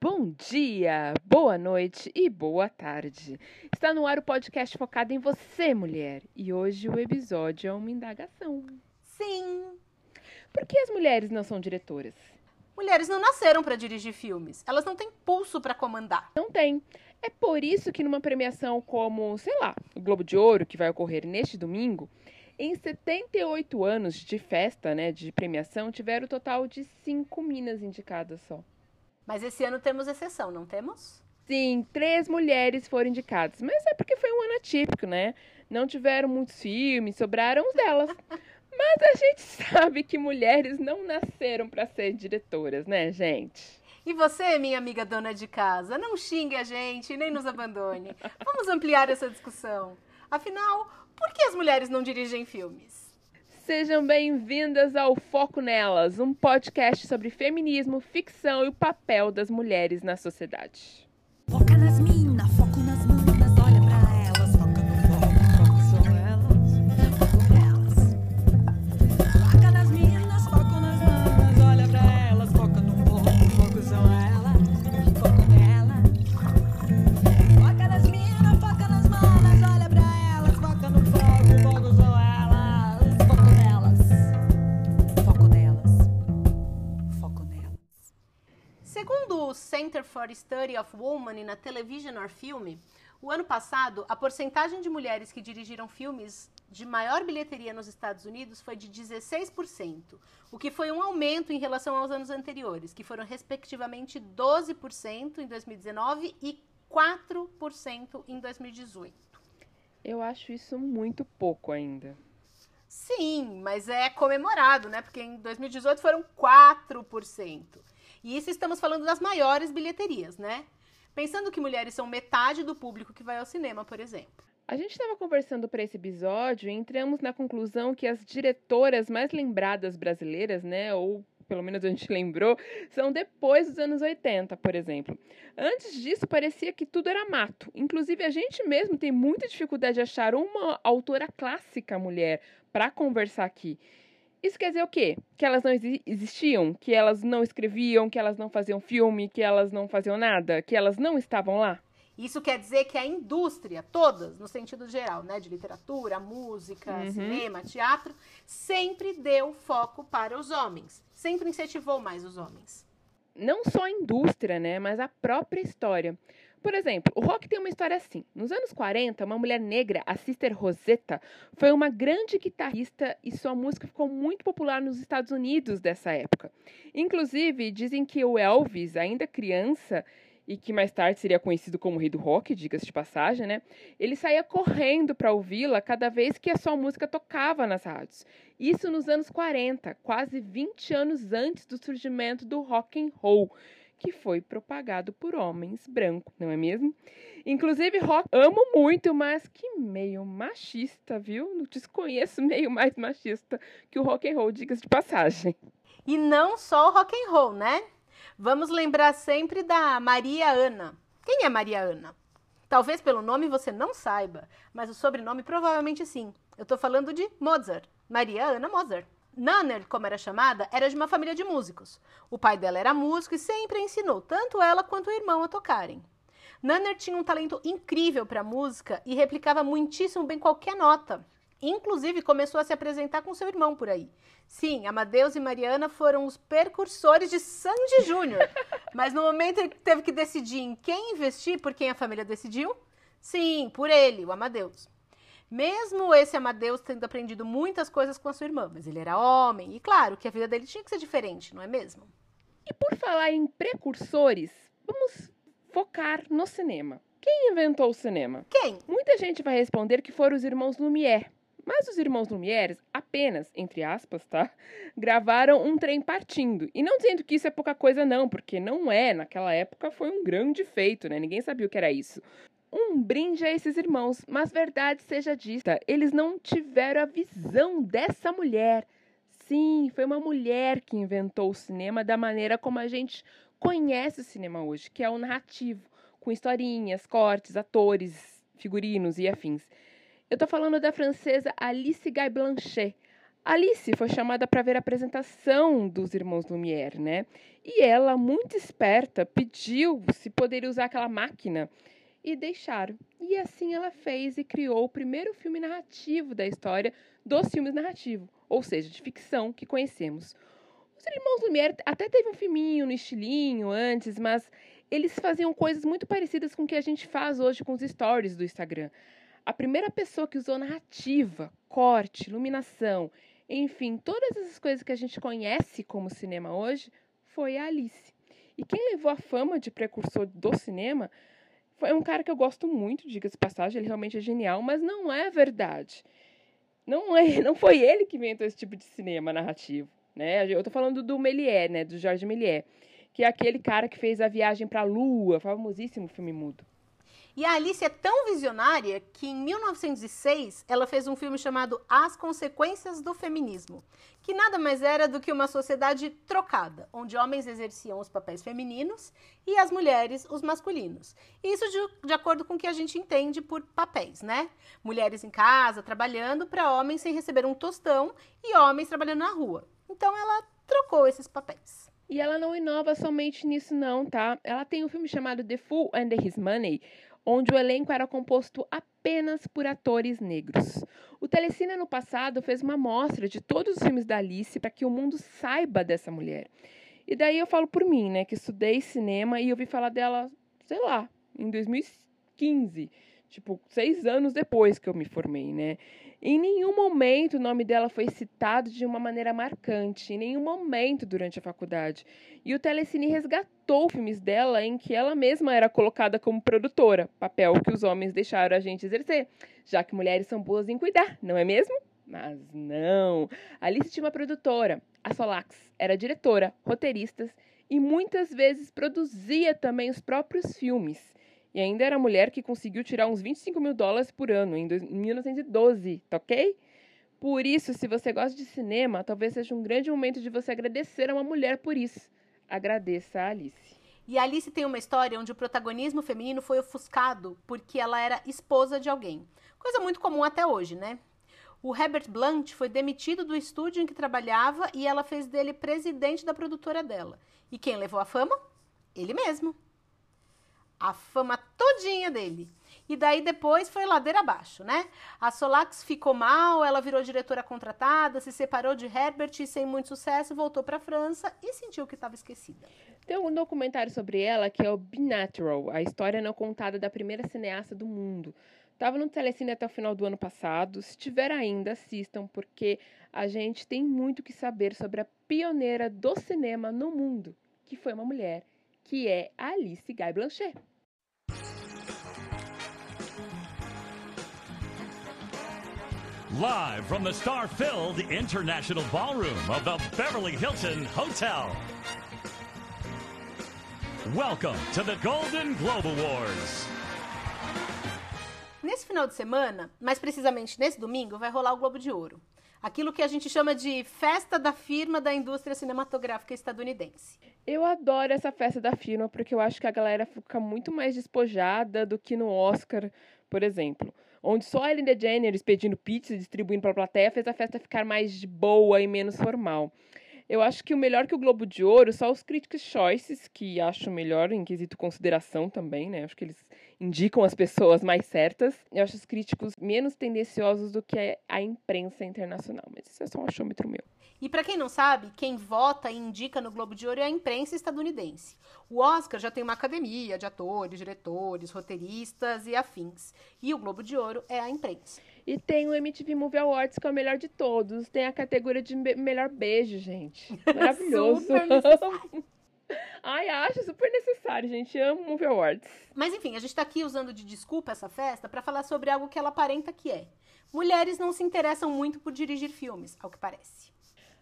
Bom dia, boa noite e boa tarde. Está no ar o podcast focado em você, mulher. E hoje o episódio é uma indagação. Sim, Por que as mulheres não são diretoras? mulheres não nasceram para dirigir filmes. Elas não têm pulso para comandar. Não tem. É por isso que numa premiação como, sei lá, o Globo de Ouro, que vai ocorrer neste domingo, em 78 anos de festa, né, de premiação, tiveram o total de cinco minas indicadas só. Mas esse ano temos exceção, não temos? Sim, três mulheres foram indicadas, mas é porque foi um ano atípico, né? Não tiveram muitos filmes, sobraram os delas. Mas a gente sabe que mulheres não nasceram para ser diretoras, né, gente? E você, minha amiga dona de casa, não xingue a gente nem nos abandone. Vamos ampliar essa discussão. Afinal, por que as mulheres não dirigem filmes? Sejam bem-vindas ao Foco Nelas, um podcast sobre feminismo, ficção e o papel das mulheres na sociedade. Foca nas o Center for Study of Women na Television or Film, o ano passado, a porcentagem de mulheres que dirigiram filmes de maior bilheteria nos Estados Unidos foi de 16%, o que foi um aumento em relação aos anos anteriores, que foram respectivamente 12% em 2019 e 4% em 2018. Eu acho isso muito pouco ainda. Sim, mas é comemorado, né? Porque em 2018 foram 4%. E isso estamos falando das maiores bilheterias, né? Pensando que mulheres são metade do público que vai ao cinema, por exemplo. A gente estava conversando para esse episódio e entramos na conclusão que as diretoras mais lembradas brasileiras, né, ou pelo menos a gente lembrou, são depois dos anos 80, por exemplo. Antes disso, parecia que tudo era mato. Inclusive, a gente mesmo tem muita dificuldade de achar uma autora clássica mulher para conversar aqui. Isso quer dizer o quê? Que elas não exi- existiam? Que elas não escreviam? Que elas não faziam filme? Que elas não faziam nada? Que elas não estavam lá? Isso quer dizer que a indústria, todas, no sentido geral, né, de literatura, música, Uhum. cinema, teatro, sempre deu foco para os homens, sempre incentivou mais os homens. não só a indústria, né, mas a própria história. Por exemplo, o rock tem uma história assim. Nos anos 40, uma mulher negra, a Sister Rosetta, foi uma grande guitarrista e sua música ficou muito popular nos Estados Unidos dessa época. Inclusive, dizem que o Elvis, ainda criança, e que mais tarde seria conhecido como rei do rock, diga-se de passagem, né? Ele saía correndo para ouvi-la cada vez que a sua música tocava nas rádios. Isso nos anos 40, quase 20 anos antes do surgimento do rock and roll, que foi propagado por homens brancos, não é mesmo? Inclusive, rock amo muito, mas que meio machista, viu? Não desconheço meio mais machista que o rock and roll, diga-se de passagem. E não só o rock and roll, né? Vamos lembrar sempre da Maria Ana. Quem é Maria Ana? Talvez pelo nome você não saiba, mas o sobrenome provavelmente sim. Eu tô falando de Mozart, Maria Ana Mozart. Nanner, como era chamada, era de uma família de músicos. O pai dela era músico e sempre ensinou tanto ela quanto o irmão a tocarem. Nanner tinha um talento incrível para música e replicava muitíssimo bem qualquer nota. Inclusive, começou a se apresentar com seu irmão por aí. Sim, Amadeus e Mariana foram os precursores de Sandy Júnior. Mas no momento ele teve que decidir em quem investir, por quem a família decidiu? Sim, por ele, o Amadeus. Mesmo esse Amadeus tendo aprendido muitas coisas com a sua irmã, mas ele era homem, e claro que a vida dele tinha que ser diferente, não é mesmo? E por falar em precursores, vamos focar no cinema. Quem inventou o cinema? Quem? Muita gente vai responder que foram os irmãos Lumière. Mas os irmãos Lumière apenas, entre aspas, tá? Gravaram um trem partindo. E não dizendo que isso é pouca coisa, não, porque não é. Naquela época foi um grande feito, né? Ninguém sabia o que era isso. Um brinde a esses irmãos, mas verdade seja dita, eles não tiveram a visão dessa mulher. Sim, foi uma mulher que inventou o cinema da maneira como a gente conhece o cinema hoje, que é o narrativo, com historinhas, cortes, atores, figurinos e afins. Eu tô falando da francesa Alice Guy Blanchet. Alice foi chamada para ver a apresentação dos Irmãos Lumière, né? E ela, muito esperta, pediu se poderia usar aquela máquina e deixaram. E assim ela fez e criou o primeiro filme narrativo da história dos filmes narrativos, ou seja, de ficção que conhecemos. Os Irmãos Lumière até teve um filminho no estilinho antes, mas eles faziam coisas muito parecidas com o que a gente faz hoje com os stories do Instagram. A primeira pessoa que usou narrativa, corte, iluminação, enfim, todas essas coisas que a gente conhece como cinema hoje, foi a Alice. E quem levou a fama de precursor do cinema foi um cara que eu gosto muito, diga-se passagem, ele realmente é genial, mas não é verdade. Não, é, não foi ele que inventou esse tipo de cinema narrativo. Né? Eu estou falando do Méliès, né? do Georges Méliès, que é aquele cara que fez A Viagem para a Lua, famosíssimo filme mudo. E a Alice é tão visionária que em 1906 ela fez um filme chamado As Consequências do Feminismo, que nada mais era do que uma sociedade trocada, onde homens exerciam os papéis femininos e as mulheres os masculinos. Isso de, de acordo com o que a gente entende por papéis, né? Mulheres em casa trabalhando para homens sem receber um tostão e homens trabalhando na rua. Então ela trocou esses papéis. E ela não inova somente nisso, não, tá? Ela tem um filme chamado The Fool and His Money, onde o elenco era composto apenas por atores negros. O Telecine, no passado, fez uma amostra de todos os filmes da Alice para que o mundo saiba dessa mulher. E daí eu falo por mim, né, que estudei cinema e ouvi falar dela, sei lá, em 2015. Tipo, seis anos depois que eu me formei, né? Em nenhum momento o nome dela foi citado de uma maneira marcante, em nenhum momento durante a faculdade. E o Telecine resgatou filmes dela em que ela mesma era colocada como produtora, papel que os homens deixaram a gente exercer, já que mulheres são boas em cuidar, não é mesmo? Mas não. Alice tinha uma produtora, a Solax, era diretora, roteiristas e muitas vezes produzia também os próprios filmes. E ainda era a mulher que conseguiu tirar uns 25 mil dólares por ano em 1912, tá ok? Por isso, se você gosta de cinema, talvez seja um grande momento de você agradecer a uma mulher por isso. Agradeça a Alice. E a Alice tem uma história onde o protagonismo feminino foi ofuscado porque ela era esposa de alguém. Coisa muito comum até hoje, né? O Herbert Blunt foi demitido do estúdio em que trabalhava e ela fez dele presidente da produtora dela. E quem levou a fama? Ele mesmo a fama todinha dele. E daí depois foi ladeira abaixo, né? A Solax ficou mal, ela virou diretora contratada, se separou de Herbert e sem muito sucesso voltou para a França e sentiu que estava esquecida. Tem um documentário sobre ela que é o Be Natural, a história não contada da primeira cineasta do mundo. Tava no Telecine até o final do ano passado. Se tiver ainda, assistam, porque a gente tem muito que saber sobre a pioneira do cinema no mundo, que foi uma mulher, que é Alice Guy Blanchet. Live from the star filled International Ballroom of the Beverly Hilton Hotel. Welcome to the Golden Globe Awards. Nesse final de semana, mais precisamente nesse domingo, vai rolar o Globo de Ouro. Aquilo que a gente chama de festa da firma da indústria cinematográfica estadunidense. Eu adoro essa festa da firma porque eu acho que a galera fica muito mais despojada do que no Oscar, por exemplo. Onde só a Ellen DeGeneres pedindo pizza e distribuindo para a plateia fez a festa ficar mais boa e menos formal. Eu acho que o melhor que o Globo de Ouro, só os Critics' Choices, que acho melhor em quesito consideração também, né? Acho que eles indicam as pessoas mais certas. Eu acho os críticos menos tendenciosos do que a imprensa internacional, mas isso é só um achômetro meu. E para quem não sabe, quem vota e indica no Globo de Ouro é a imprensa estadunidense. O Oscar já tem uma academia de atores, diretores, roteiristas e afins. E o Globo de Ouro é a imprensa. E tem o MTV Movie Awards, que é o melhor de todos. Tem a categoria de melhor beijo, gente. Maravilhoso. Super. Ai, acho super necessário, gente. Amo Movie Awards. Mas enfim, a gente tá aqui usando de desculpa essa festa para falar sobre algo que ela aparenta que é. Mulheres não se interessam muito por dirigir filmes, ao que parece.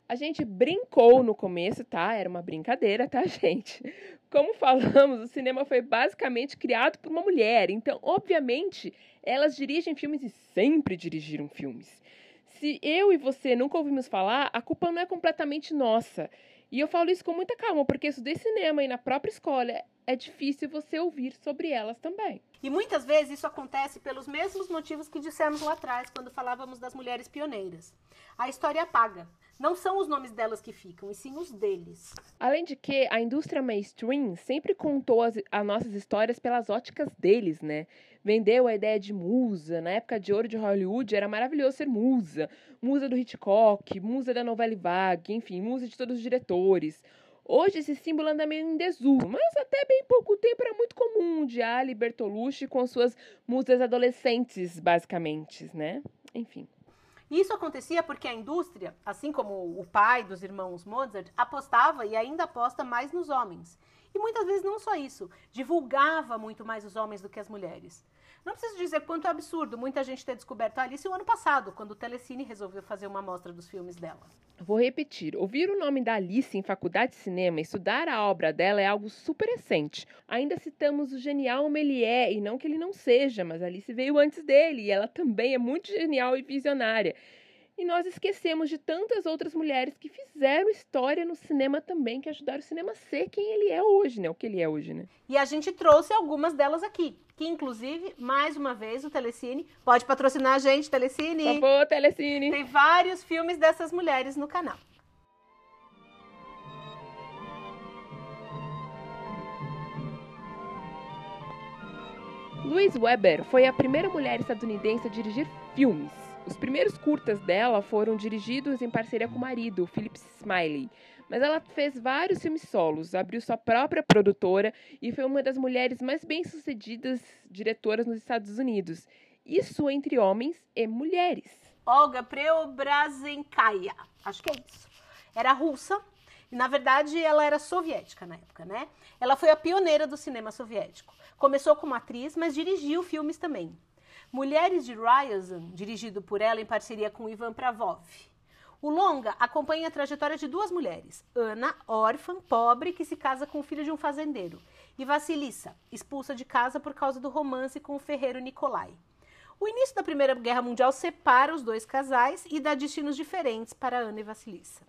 A gente brincou no começo, tá? Era uma brincadeira, tá, gente? Como falamos, o cinema foi basicamente criado por uma mulher, então, obviamente, elas dirigem filmes e sempre dirigiram filmes. Se eu e você nunca ouvimos falar, a culpa não é completamente nossa. E eu falo isso com muita calma, porque estudei cinema e na própria escola é difícil você ouvir sobre elas também. E muitas vezes isso acontece pelos mesmos motivos que dissemos lá atrás, quando falávamos das mulheres pioneiras. A história apaga. Não são os nomes delas que ficam, e sim os deles. Além de que a indústria mainstream sempre contou as, as nossas histórias pelas óticas deles, né? Vendeu a ideia de musa. Na época de ouro de Hollywood era maravilhoso ser musa. Musa do Hitchcock, musa da novela Vague, enfim, musa de todos os diretores. Hoje esse símbolo anda meio em desuso, mas até bem pouco tempo era muito comum de Ali Bertolucci com suas musas adolescentes, basicamente, né? Enfim. Isso acontecia porque a indústria, assim como o pai dos irmãos Mozart, apostava e ainda aposta mais nos homens. E muitas vezes não só isso, divulgava muito mais os homens do que as mulheres. Não preciso dizer quanto é absurdo muita gente ter descoberto a Alice o ano passado, quando o Telecine resolveu fazer uma amostra dos filmes dela. Vou repetir: ouvir o nome da Alice em faculdade de cinema e estudar a obra dela é algo super recente. Ainda citamos o genial Méliès, e não que ele não seja, mas Alice veio antes dele e ela também é muito genial e visionária. E nós esquecemos de tantas outras mulheres que fizeram história no cinema também, que ajudaram o cinema a ser quem ele é hoje, né? O que ele é hoje, né? E a gente trouxe algumas delas aqui, que inclusive, mais uma vez, o Telecine pode patrocinar a gente, Telecine. Por favor, Telecine. Tem vários filmes dessas mulheres no canal. Louise Weber foi a primeira mulher estadunidense a dirigir filmes. Os primeiros curtas dela foram dirigidos em parceria com o marido, Philip Smiley. Mas ela fez vários filmes solos, abriu sua própria produtora e foi uma das mulheres mais bem-sucedidas diretoras nos Estados Unidos. Isso entre homens e mulheres. Olga Preobrazhenskaya, acho que é isso. Era russa e, na verdade, ela era soviética na época, né? Ela foi a pioneira do cinema soviético. Começou como atriz, mas dirigiu filmes também. Mulheres de Ryazan, dirigido por ela em parceria com Ivan Pravov. O longa acompanha a trajetória de duas mulheres, Ana, órfã, pobre, que se casa com o filho de um fazendeiro, e Vassilissa, expulsa de casa por causa do romance com o ferreiro Nikolai. O início da Primeira Guerra Mundial separa os dois casais e dá destinos diferentes para Ana e Vassilissa.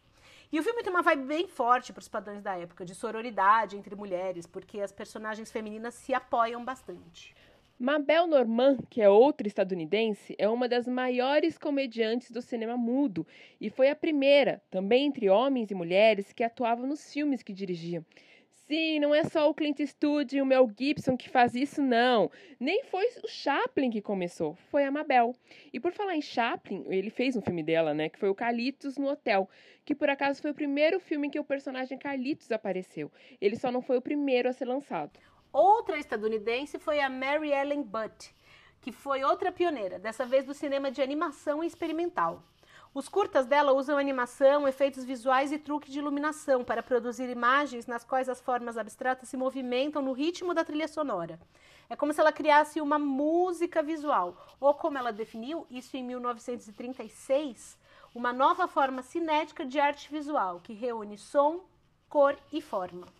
E o filme tem uma vibe bem forte para os padrões da época, de sororidade entre mulheres, porque as personagens femininas se apoiam bastante. Mabel Normand, que é outra estadunidense, é uma das maiores comediantes do cinema mudo e foi a primeira, também entre homens e mulheres, que atuava nos filmes que dirigia. Sim, não é só o Clint Eastwood e o Mel Gibson que faz isso, não. Nem foi o Chaplin que começou, foi a Mabel. E por falar em Chaplin, ele fez um filme dela, né, que foi o Carlitos no Hotel, que por acaso foi o primeiro filme em que o personagem Carlitos apareceu. Ele só não foi o primeiro a ser lançado. Outra estadunidense foi a Mary Ellen Butt, que foi outra pioneira, dessa vez do cinema de animação experimental. Os curtas dela usam animação, efeitos visuais e truque de iluminação para produzir imagens nas quais as formas abstratas se movimentam no ritmo da trilha sonora. É como se ela criasse uma música visual, ou como ela definiu, isso em 1936, uma nova forma cinética de arte visual que reúne som, cor e forma.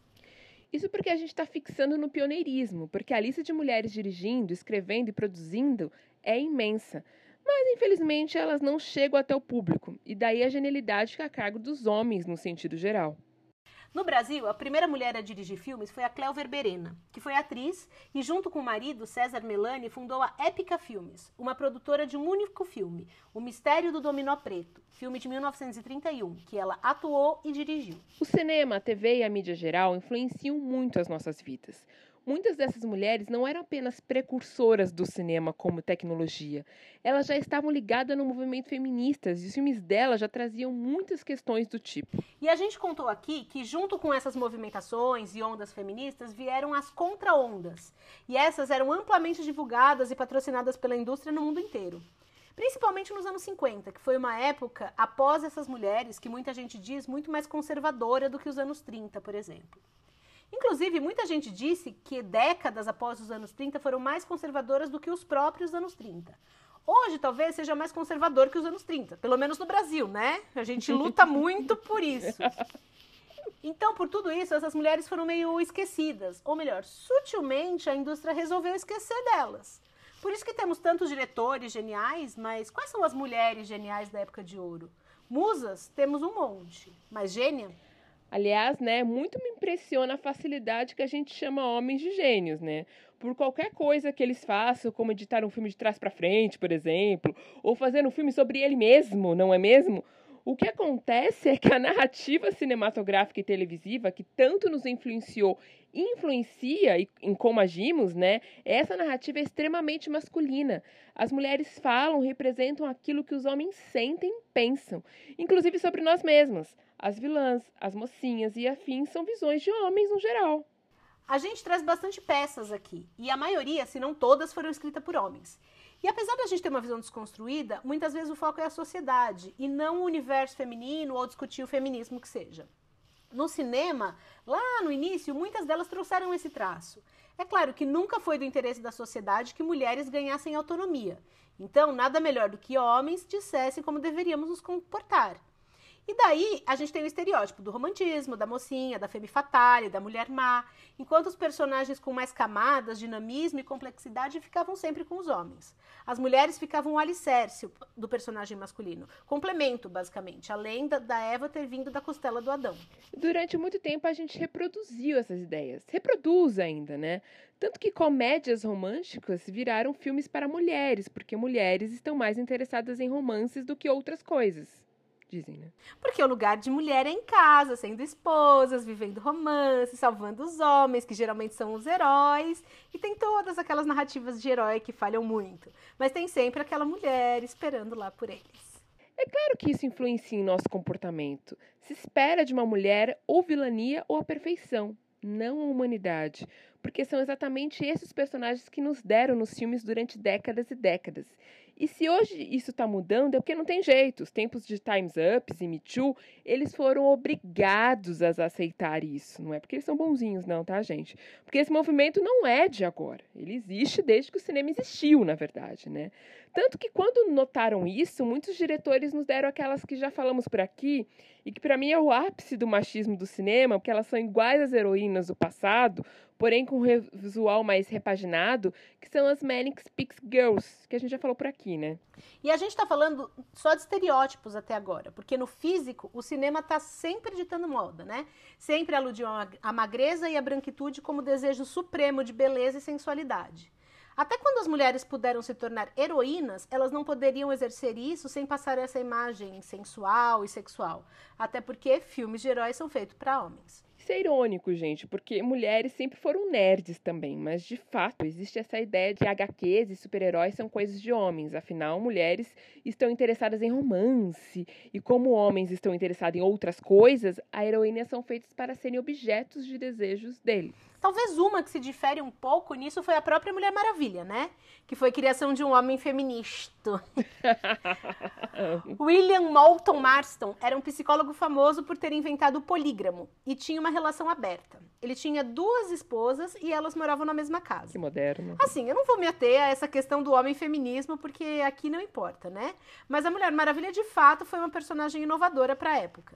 Isso porque a gente está fixando no pioneirismo, porque a lista de mulheres dirigindo, escrevendo e produzindo é imensa. Mas, infelizmente, elas não chegam até o público, e daí a genialidade fica a cargo dos homens no sentido geral. No Brasil, a primeira mulher a dirigir filmes foi a Cléo Verberena, que foi atriz e, junto com o marido, César Melani, fundou a Épica Filmes, uma produtora de um único filme, O Mistério do Dominó Preto, filme de 1931, que ela atuou e dirigiu. O cinema, a TV e a mídia geral influenciam muito as nossas vidas. Muitas dessas mulheres não eram apenas precursoras do cinema como tecnologia, elas já estavam ligadas no movimento feminista e os filmes delas já traziam muitas questões do tipo. E a gente contou aqui que, junto com essas movimentações e ondas feministas, vieram as contra-ondas. E essas eram amplamente divulgadas e patrocinadas pela indústria no mundo inteiro. Principalmente nos anos 50, que foi uma época após essas mulheres, que muita gente diz muito mais conservadora do que os anos 30, por exemplo. Inclusive, muita gente disse que décadas após os anos 30 foram mais conservadoras do que os próprios anos 30. Hoje, talvez, seja mais conservador que os anos 30, pelo menos no Brasil, né? A gente luta muito por isso. Então, por tudo isso, essas mulheres foram meio esquecidas. Ou melhor, sutilmente a indústria resolveu esquecer delas. Por isso que temos tantos diretores geniais, mas quais são as mulheres geniais da época de ouro? Musas, temos um monte. Mas gênia? Aliás, né, muito me impressiona a facilidade que a gente chama homens de gênios, né? Por qualquer coisa que eles façam, como editar um filme de trás para frente, por exemplo, ou fazer um filme sobre ele mesmo, não é mesmo? O que acontece é que a narrativa cinematográfica e televisiva, que tanto nos influenciou influencia em como agimos, né? Essa narrativa é extremamente masculina. As mulheres falam, representam aquilo que os homens sentem e pensam, inclusive sobre nós mesmas. As vilãs, as mocinhas e afins são visões de homens no geral. A gente traz bastante peças aqui, e a maioria, se não todas, foram escritas por homens. E apesar da gente ter uma visão desconstruída, muitas vezes o foco é a sociedade e não o universo feminino ou discutir o feminismo que seja. No cinema, lá no início, muitas delas trouxeram esse traço. É claro que nunca foi do interesse da sociedade que mulheres ganhassem autonomia. Então, nada melhor do que homens dissessem como deveríamos nos comportar. E daí a gente tem o estereótipo do romantismo, da mocinha, da femme fatale, da mulher má, enquanto os personagens com mais camadas, dinamismo e complexidade ficavam sempre com os homens. As mulheres ficavam o alicerce do personagem masculino, complemento, basicamente, além da, da Eva ter vindo da costela do Adão. Durante muito tempo a gente reproduziu essas ideias. Reproduz ainda, né? Tanto que comédias românticas viraram filmes para mulheres, porque mulheres estão mais interessadas em romances do que outras coisas. Dizem, né? Porque o lugar de mulher é em casa, sendo esposas, vivendo romance, salvando os homens, que geralmente são os heróis. E tem todas aquelas narrativas de herói que falham muito. Mas tem sempre aquela mulher esperando lá por eles. É claro que isso influencia em nosso comportamento. Se espera de uma mulher ou vilania ou a perfeição, não a humanidade. Porque são exatamente esses personagens que nos deram nos filmes durante décadas e décadas. E se hoje isso está mudando, é porque não tem jeito. Os tempos de Time's Up e Me Too, eles foram obrigados a aceitar isso. Não é porque eles são bonzinhos, não, tá, gente? Porque esse movimento não é de agora. Ele existe desde que o cinema existiu, na verdade, né? Tanto que quando notaram isso, muitos diretores nos deram aquelas que já falamos por aqui, e que para mim é o ápice do machismo do cinema, porque elas são iguais às heroínas do passado, porém com um visual mais repaginado, que são as Manic Speaks Girls, que a gente já falou por aqui, né? E a gente está falando só de estereótipos até agora, porque no físico o cinema está sempre ditando moda, né? Sempre aludiu à magreza e à branquitude como desejo supremo de beleza e sensualidade. Até quando as mulheres puderam se tornar heroínas, elas não poderiam exercer isso sem passar essa imagem sensual e sexual. Até porque filmes de heróis são feitos para homens. Isso é irônico, gente, porque mulheres sempre foram nerds também, mas de fato existe essa ideia de HQs e super-heróis são coisas de homens. Afinal, mulheres estão interessadas em romance, e como homens estão interessados em outras coisas, as heroínas são feitas para serem objetos de desejos deles. Talvez uma que se difere um pouco nisso foi a própria Mulher Maravilha, né? Que foi criação de um homem feminista. William Moulton Marston era um psicólogo famoso por ter inventado o polígramo e tinha uma relação aberta. Ele tinha duas esposas e elas moravam na mesma casa. Que moderno. Assim, eu não vou me ater a essa questão do homem feminismo porque aqui não importa, né? Mas a Mulher Maravilha de fato foi uma personagem inovadora para a época.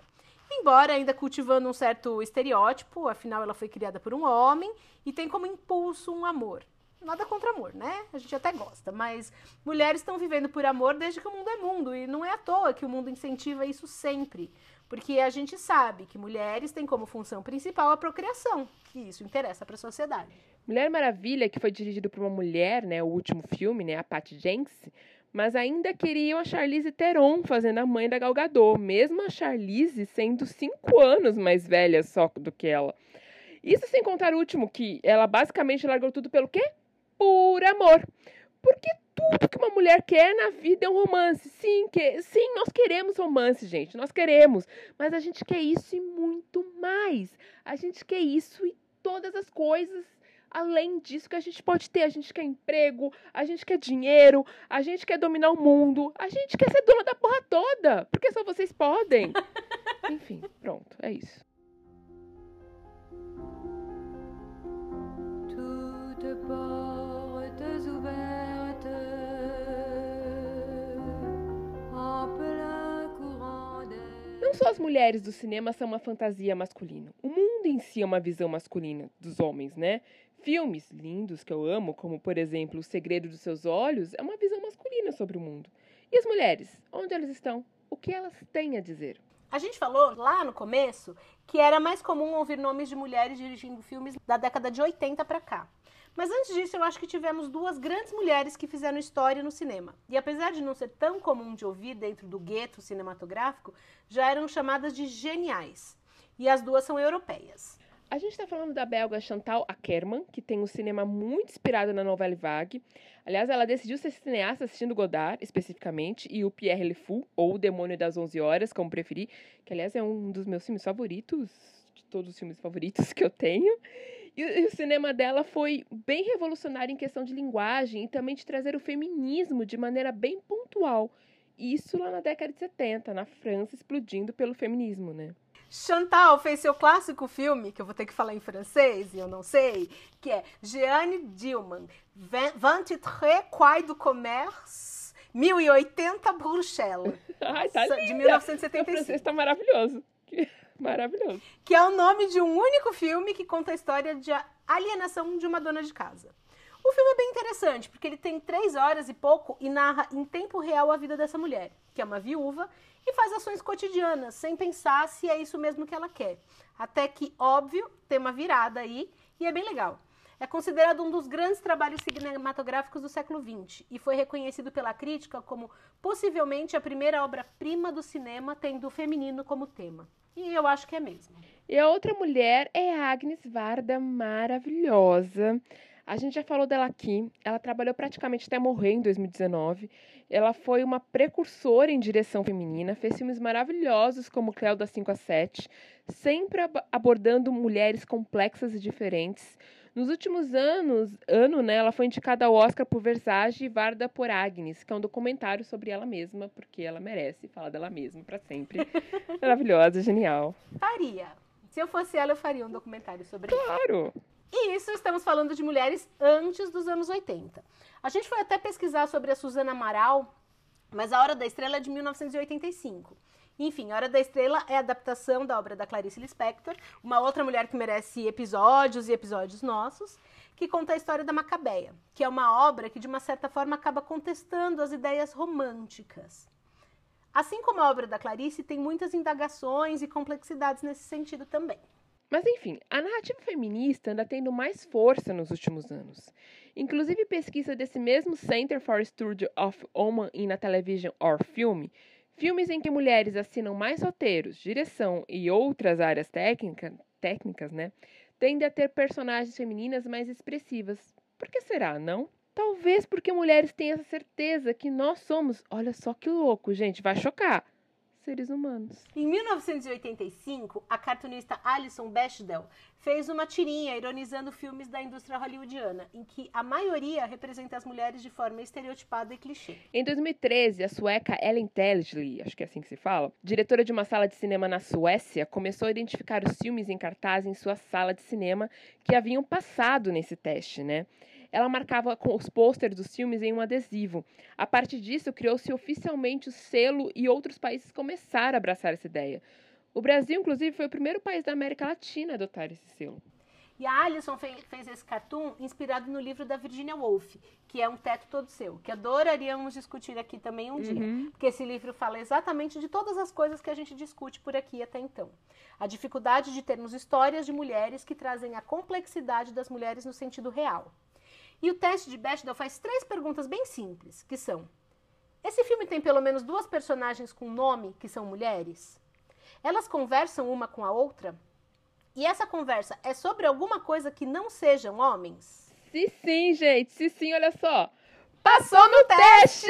Embora ainda cultivando um certo estereótipo, afinal ela foi criada por um homem e tem como impulso um amor. Nada contra amor, né? A gente até gosta, mas mulheres estão vivendo por amor desde que o mundo é mundo e não é à toa que o mundo incentiva isso sempre, porque a gente sabe que mulheres têm como função principal a procriação, que isso interessa para a sociedade. Mulher Maravilha, que foi dirigido por uma mulher, né, o último filme, né, a Patty Jenks, mas ainda queriam a Charlize Theron fazendo a mãe da Gal Gadot, mesmo a Charlize sendo cinco anos mais velha só do que ela. Isso sem contar o último, que ela basicamente largou tudo pelo quê? Por amor. Porque tudo que uma mulher quer na vida é um romance. Sim, que, sim, nós queremos romance, gente. Nós queremos. Mas a gente quer isso e muito mais. A gente quer isso e todas as coisas além disso que a gente pode ter. A gente quer emprego, a gente quer dinheiro, a gente quer dominar o mundo, a gente quer ser dona da porra toda, porque só vocês podem. Enfim, pronto, é isso. Toutes portes ouvertes en plein courant d'air. Não só as mulheres do cinema são uma fantasia masculina. O mundo em si é uma visão masculina dos homens, né? Filmes lindos que eu amo, como por exemplo O Segredo dos Seus Olhos, é uma visão masculina sobre o mundo. E as mulheres? Onde elas estão? O que elas têm a dizer? A gente falou lá no começo que era mais comum ouvir nomes de mulheres dirigindo filmes da década de 80 para cá. Mas antes disso, eu acho que tivemos duas grandes mulheres que fizeram história no cinema. E apesar de não ser tão comum de ouvir dentro do gueto cinematográfico, já eram chamadas de geniais. E as duas são europeias. A gente está falando da belga Chantal Ackerman, que tem um cinema muito inspirado na novela Vague. Aliás, ela decidiu ser cineasta assistindo Godard, especificamente, e o Pierre Le Fou, ou O Demônio das Onze Horas, como preferi, que aliás é um dos meus filmes favoritos, de todos os filmes favoritos que eu tenho. E, e o cinema dela foi bem revolucionário em questão de linguagem e também de trazer o feminismo de maneira bem pontual. Isso lá na década de 70, na França, explodindo pelo feminismo, né? Chantal fez seu clássico filme, que eu vou ter que falar em francês e eu não sei, que é Jeanne Dillman, 23 Quai du Commerce, 1080 Bruxelas, Ai, tá de linda! Meu 1975. francês tá maravilhoso. Maravilhoso. que é o nome de um único filme que conta a história de alienação de uma dona de casa. O filme é bem interessante, porque ele tem três horas e pouco e narra em tempo real a vida dessa mulher, que é uma viúva, e faz ações cotidianas, sem pensar se é isso mesmo que ela quer. Até que, óbvio, tem uma virada aí, e é bem legal. É considerado um dos grandes trabalhos cinematográficos do século XX e foi reconhecido pela crítica como possivelmente a primeira obra-prima do cinema tendo o feminino como tema. E eu acho que é mesmo. E a outra mulher é Agnes Varda, maravilhosa. A gente já falou dela aqui. Ela trabalhou praticamente até morrer em 2019. Ela foi uma precursora em direção feminina, fez filmes maravilhosos como Cléo das 5 a 7, sempre ab- abordando mulheres complexas e diferentes. Nos últimos anos, ano, né, ela foi indicada ao Oscar por Versace e Varda por Agnes, que é um documentário sobre ela mesma, porque ela merece falar dela mesma para sempre. Maravilhosa, genial. Faria. Se eu fosse ela, eu faria um documentário sobre isso. Claro. E isso estamos falando de mulheres antes dos anos 80. A gente foi até pesquisar sobre a Suzana Amaral, mas A Hora da Estrela é de 1985. Enfim, Hora da Estrela é a adaptação da obra da Clarice Lispector, uma outra mulher que merece episódios e episódios nossos, que conta a história da Macabeia, que é uma obra que de uma certa forma acaba contestando as ideias românticas. Assim como a obra da Clarice, tem muitas indagações e complexidades nesse sentido também. Mas enfim, a narrativa feminista anda tendo mais força nos últimos anos. Inclusive, pesquisa desse mesmo Center for Study of Women in a Television or Film, filmes em que mulheres assinam mais roteiros, direção e outras áreas técnica, técnicas, né, tendem a ter personagens femininas mais expressivas. Por que será, não? Talvez porque mulheres têm essa certeza que nós somos, olha só que louco, gente, vai chocar, seres humanos. Em 1985, a cartunista Alison Bechdel fez uma tirinha ironizando filmes da indústria hollywoodiana, em que a maioria representa as mulheres de forma estereotipada e clichê. Em 2013, a sueca Ellen Telsley, acho que é assim que se fala, diretora de uma sala de cinema na Suécia, começou a identificar os filmes em cartaz em sua sala de cinema que haviam passado nesse teste, né? Ela marcava com os pôsteres dos filmes em um adesivo. A partir disso, criou-se oficialmente o selo e outros países começaram a abraçar essa ideia. O Brasil, inclusive, foi o primeiro país da América Latina a adotar esse selo. E a Alison fe- fez esse cartoon inspirado no livro da Virginia Woolf, que é Um Teto Todo Seu, que adoraríamos discutir aqui também um dia. Porque esse livro fala exatamente de todas as coisas que a gente discute por aqui até então. A dificuldade de termos histórias de mulheres que trazem a complexidade das mulheres no sentido real. E o teste de Bechdel faz três perguntas bem simples, que são: Esse filme tem pelo menos duas personagens com nome que são mulheres? Elas conversam uma com a outra? E essa conversa é sobre alguma coisa que não sejam homens? Se sim, gente, se sim, olha só. Passou no teste!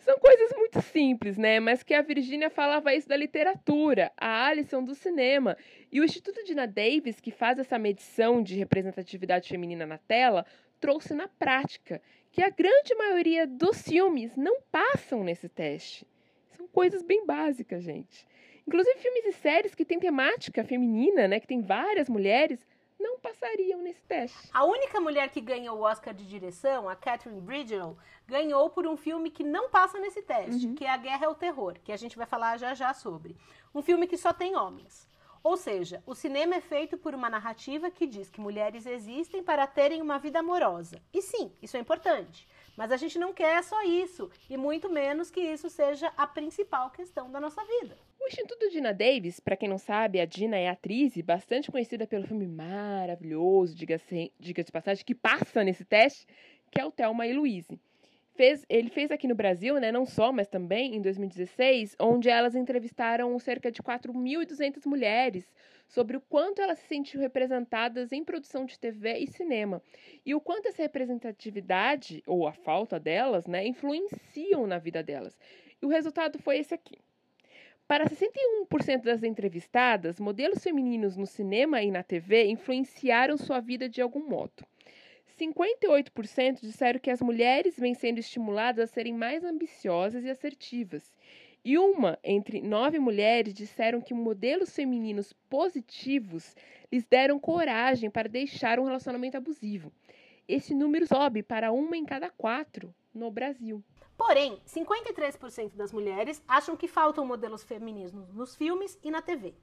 São coisas muito simples, né? Mas que a Virginia falava isso da literatura, a Alison do cinema. E o Instituto Dina Davis, que faz essa medição de representatividade feminina na tela, trouxe na prática que a grande maioria dos filmes não passam nesse teste. São coisas bem básicas, gente. Inclusive filmes e séries que têm temática feminina, né, que tem várias mulheres, não passariam nesse teste. A única mulher que ganhou o Oscar de direção, a Catherine Bridgell, ganhou por um filme que não passa nesse teste, que é A Guerra é o Terror, que a gente vai falar já já sobre. Um filme que só tem homens. Ou seja, o cinema é feito por uma narrativa que diz que mulheres existem para terem uma vida amorosa. E sim, isso é importante. Mas a gente não quer só isso, e muito menos que isso seja a principal questão da nossa vida. O Instituto Dina Davis, para quem não sabe, a Dina é atriz e bastante conhecida pelo filme maravilhoso, diga-se diga de passagem, que passa nesse teste, que é o Thelma e Louise. Fez, ele fez aqui no Brasil, né, não só, mas também em 2016, onde elas entrevistaram cerca de 4.200 mulheres sobre o quanto elas se sentiam representadas em produção de TV e cinema e o quanto essa representatividade ou a falta delas, né, influenciam na vida delas. E o resultado foi esse aqui. Para 61% das entrevistadas, modelos femininos no cinema e na TV influenciaram sua vida de algum modo. 58% disseram que as mulheres vêm sendo estimuladas a serem mais ambiciosas e assertivas. E uma entre nove mulheres disseram que modelos femininos positivos lhes deram coragem para deixar um relacionamento abusivo. Esse número sobe para uma em cada quatro no Brasil. Porém, 53% das mulheres acham que faltam modelos femininos nos filmes e na TV.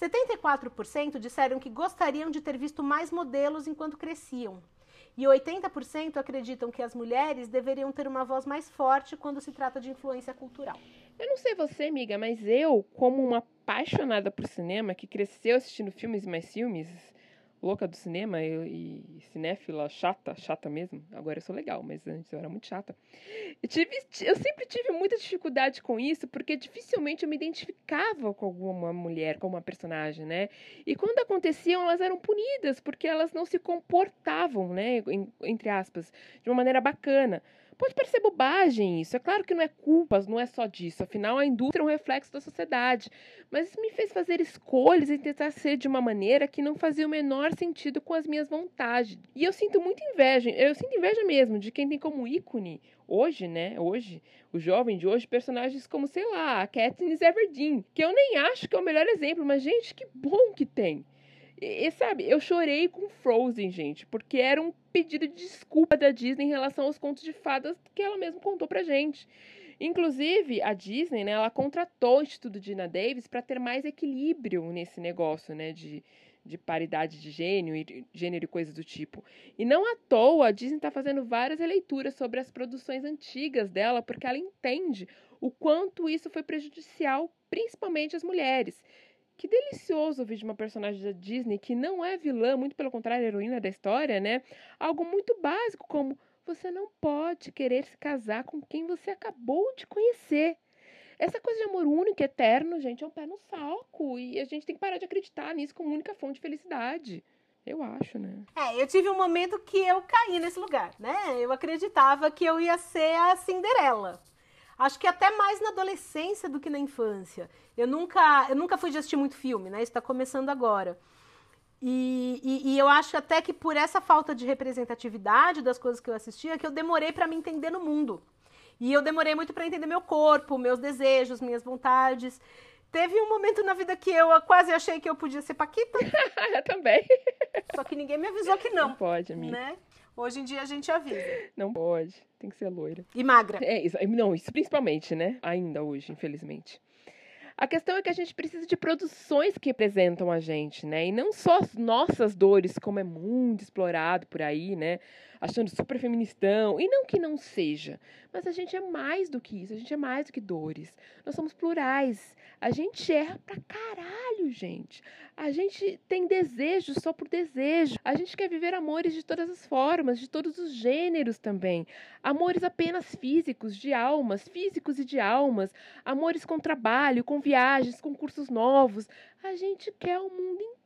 74% disseram que gostariam de ter visto mais modelos enquanto cresciam. E 80% acreditam que as mulheres deveriam ter uma voz mais forte quando se trata de influência cultural. Eu não sei você, amiga, mas eu, como uma apaixonada por cinema, que cresceu assistindo filmes e mais filmes, louca do cinema eu, e cinéfila chata, chata mesmo. Agora eu sou legal, mas antes eu era muito chata. Eu, tive, eu sempre tive muita dificuldade com isso, porque dificilmente eu me identificava com alguma mulher, com uma personagem, né? E quando aconteciam, elas eram punidas, porque elas não se comportavam, né, entre aspas, de uma maneira bacana. Pode parecer bobagem isso, é claro que não é culpa, não é só disso, afinal a indústria é um reflexo da sociedade. Mas isso me fez fazer escolhas e tentar ser de uma maneira que não fazia o menor sentido com as minhas vontades. E eu sinto muita inveja, eu sinto inveja mesmo de quem tem como ícone, hoje, né, hoje, o jovem de hoje, personagens como, sei lá, a Katniss Everdeen, que eu nem acho que é o melhor exemplo, mas gente, que bom que tem. E, sabe, eu chorei com Frozen, gente, porque era um pedido de desculpa da Disney em relação aos contos de fadas que ela mesma contou pra gente. Inclusive, a Disney, né, ela contratou o Instituto Dina Davis para ter mais equilíbrio nesse negócio, né, de, de paridade de gênero e, gênero e coisas do tipo. E não à toa, a Disney está fazendo várias releituras sobre as produções antigas dela, porque ela entende o quanto isso foi prejudicial, principalmente às mulheres. Que delicioso ouvir de uma personagem da Disney que não é vilã, muito pelo contrário, heroína da história, né? Algo muito básico como você não pode querer se casar com quem você acabou de conhecer. Essa coisa de amor único, eterno, gente, é um pé no saco. E a gente tem que parar de acreditar nisso como única fonte de felicidade. Eu acho, né? É, eu tive um momento que eu caí nesse lugar, né? Eu acreditava que eu ia ser a Cinderela. Acho que até mais na adolescência do que na infância. Eu nunca, eu nunca fui de assistir muito filme, né? Isso está começando agora. E, e, e, eu acho até que por essa falta de representatividade das coisas que eu assistia, que eu demorei para me entender no mundo. E eu demorei muito para entender meu corpo, meus desejos, minhas vontades. Teve um momento na vida que eu quase achei que eu podia ser Paquita. eu também. Só que ninguém me avisou que não. Não pode, amiga. Né? Hoje em dia a gente avisa. Não pode. Tem que ser loira. E magra. É, isso, não, isso principalmente, né? Ainda hoje, infelizmente. A questão é que a gente precisa de produções que representam a gente, né? E não só as nossas dores, como é muito explorado por aí, né? Achando super feministão. E não que não seja, mas a gente é mais do que isso, a gente é mais do que dores. Nós somos plurais. A gente erra pra caralho, gente. A gente tem desejo só por desejo. A gente quer viver amores de todas as formas, de todos os gêneros também. Amores apenas físicos, de almas, físicos e de almas. Amores com trabalho, com viagens, com cursos novos. A gente quer o mundo inteiro,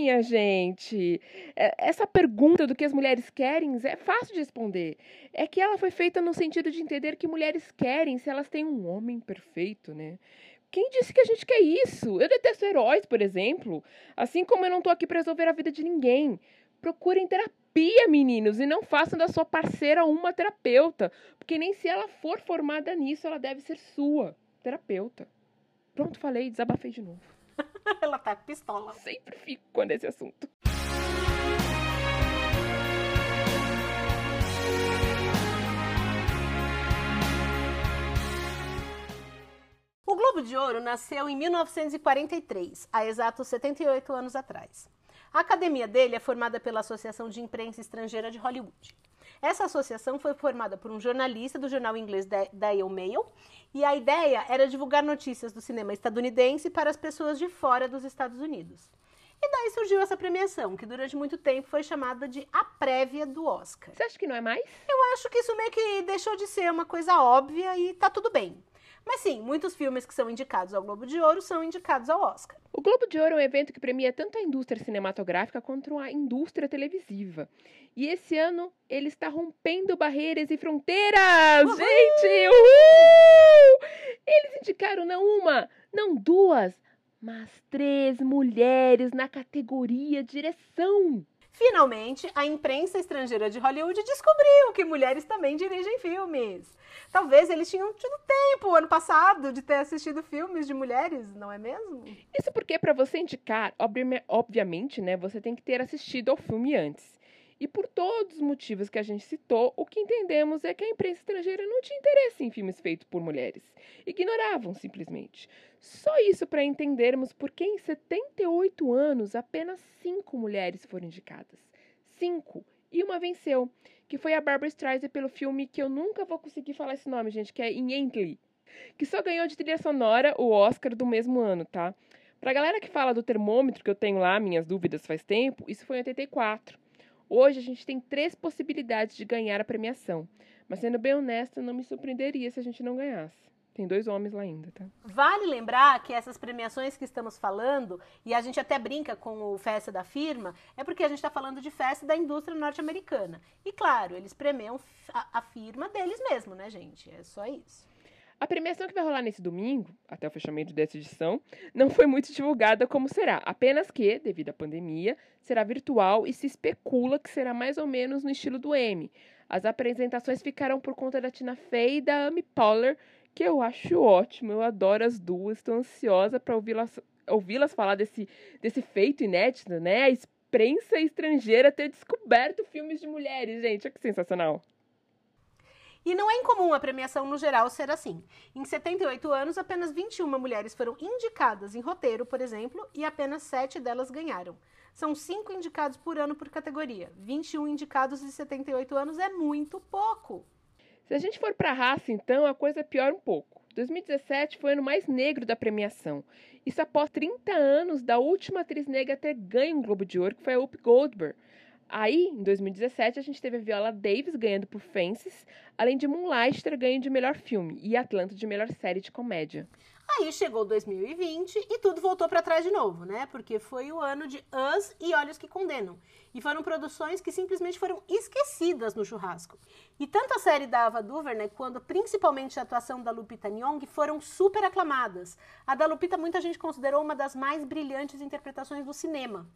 minha gente. Essa pergunta do que as mulheres querem é fácil de responder. É que ela foi feita no sentido de entender que mulheres querem se elas têm um homem perfeito, né? Quem disse que a gente quer isso? Eu detesto heróis, por exemplo. Assim como eu não tô aqui para resolver a vida de ninguém. Procurem terapia, meninos, e não façam da sua parceira uma terapeuta. Porque nem se ela for formada nisso, ela deve ser sua terapeuta. Pronto, falei, desabafei de novo. Ela tá pistola. Sempre fico quando é esse assunto. O Globo Globo de Ouro nasceu em 1943, há exatos 78 anos atrás. A academia dele é formada pela Associação de Imprensa Estrangeira de Hollywood. Essa associação foi formada por um jornalista do jornal inglês Da- Daily Mail e a ideia era divulgar notícias do cinema estadunidense para as pessoas de fora dos Estados Unidos. E daí surgiu essa premiação, que durante muito tempo foi chamada de a prévia do Oscar. Você acha que não é mais? Eu acho que isso meio que deixou de ser uma coisa óbvia e tá tudo bem. Mas sim, muitos filmes que são indicados ao Globo de Ouro são indicados ao Oscar. O Globo de Ouro é um evento que premia tanto a indústria cinematográfica quanto a indústria televisiva. E esse ano ele está rompendo barreiras e fronteiras! Uhul! Gente! Uhul! Eles indicaram não uma, não duas, mas três mulheres na categoria direção. Finalmente, a imprensa estrangeira de Hollywood descobriu que mulheres também dirigem filmes. Talvez eles tinham tido tempo ano passado de ter assistido filmes de mulheres, não é mesmo? Isso porque para você indicar, obvi- obviamente, né, você tem que ter assistido ao filme antes. E por todos os motivos que a gente citou, o que entendemos é que a imprensa estrangeira não tinha interesse em filmes feitos por mulheres. Ignoravam simplesmente. Só isso para entendermos por que em 78 anos apenas cinco mulheres foram indicadas. Cinco. E uma venceu, que foi a Barbara Streisand pelo filme que eu nunca vou conseguir falar esse nome, gente, que é In Ently, que só ganhou de trilha sonora o Oscar do mesmo ano, tá? Pra galera que fala do termômetro que eu tenho lá, minhas dúvidas faz tempo, isso foi em 84. Hoje a gente tem três possibilidades de ganhar a premiação. Mas sendo bem honesta, não me surpreenderia se a gente não ganhasse. Tem dois homens lá ainda, tá? Vale lembrar que essas premiações que estamos falando, e a gente até brinca com o Festa da Firma, é porque a gente está falando de festa da indústria norte-americana. E claro, eles premiam a, firma deles mesmo, né, gente? É só isso. A premiação que vai rolar nesse domingo, até o fechamento dessa edição, não foi muito divulgada como será. Apenas que, devido à pandemia, será virtual e se especula que será mais ou menos no estilo do M. As apresentações ficaram por conta da Tina Fey e da Amy Poehler, que eu acho ótimo. Eu adoro as duas, estou ansiosa para ouvi-las ouvi-las falar desse, desse feito inédito, né? A imprensa estrangeira ter descoberto filmes de mulheres, gente. Olha que sensacional. E não é incomum a premiação no geral ser assim. Em 78 anos, apenas 21 mulheres foram indicadas em roteiro, por exemplo, e apenas 7 delas ganharam. São 5 indicados por ano por categoria. 21 indicados em 78 anos é muito pouco. Se a gente for para a raça, então, a coisa piora um pouco. 2017 foi o ano mais negro da premiação. Isso após 30 anos da última atriz negra ter ganho um Globo de Ouro, que foi a Whoopi Goldberg. Aí, em 2017, a gente teve a Viola Davis ganhando por Fences, além de Moonlight ter ganho de melhor filme e Atlanta de melhor série de comédia. Aí chegou 2020 e tudo voltou para trás de novo, né? Porque foi o ano de Us e Olhos que Condenam. E foram produções que simplesmente foram esquecidas no churrasco. E tanto a série da Ava DuVernay quanto principalmente a atuação da Lupita Nyong'o foram super aclamadas. A da Lupita muita gente considerou uma das mais brilhantes interpretações do cinema.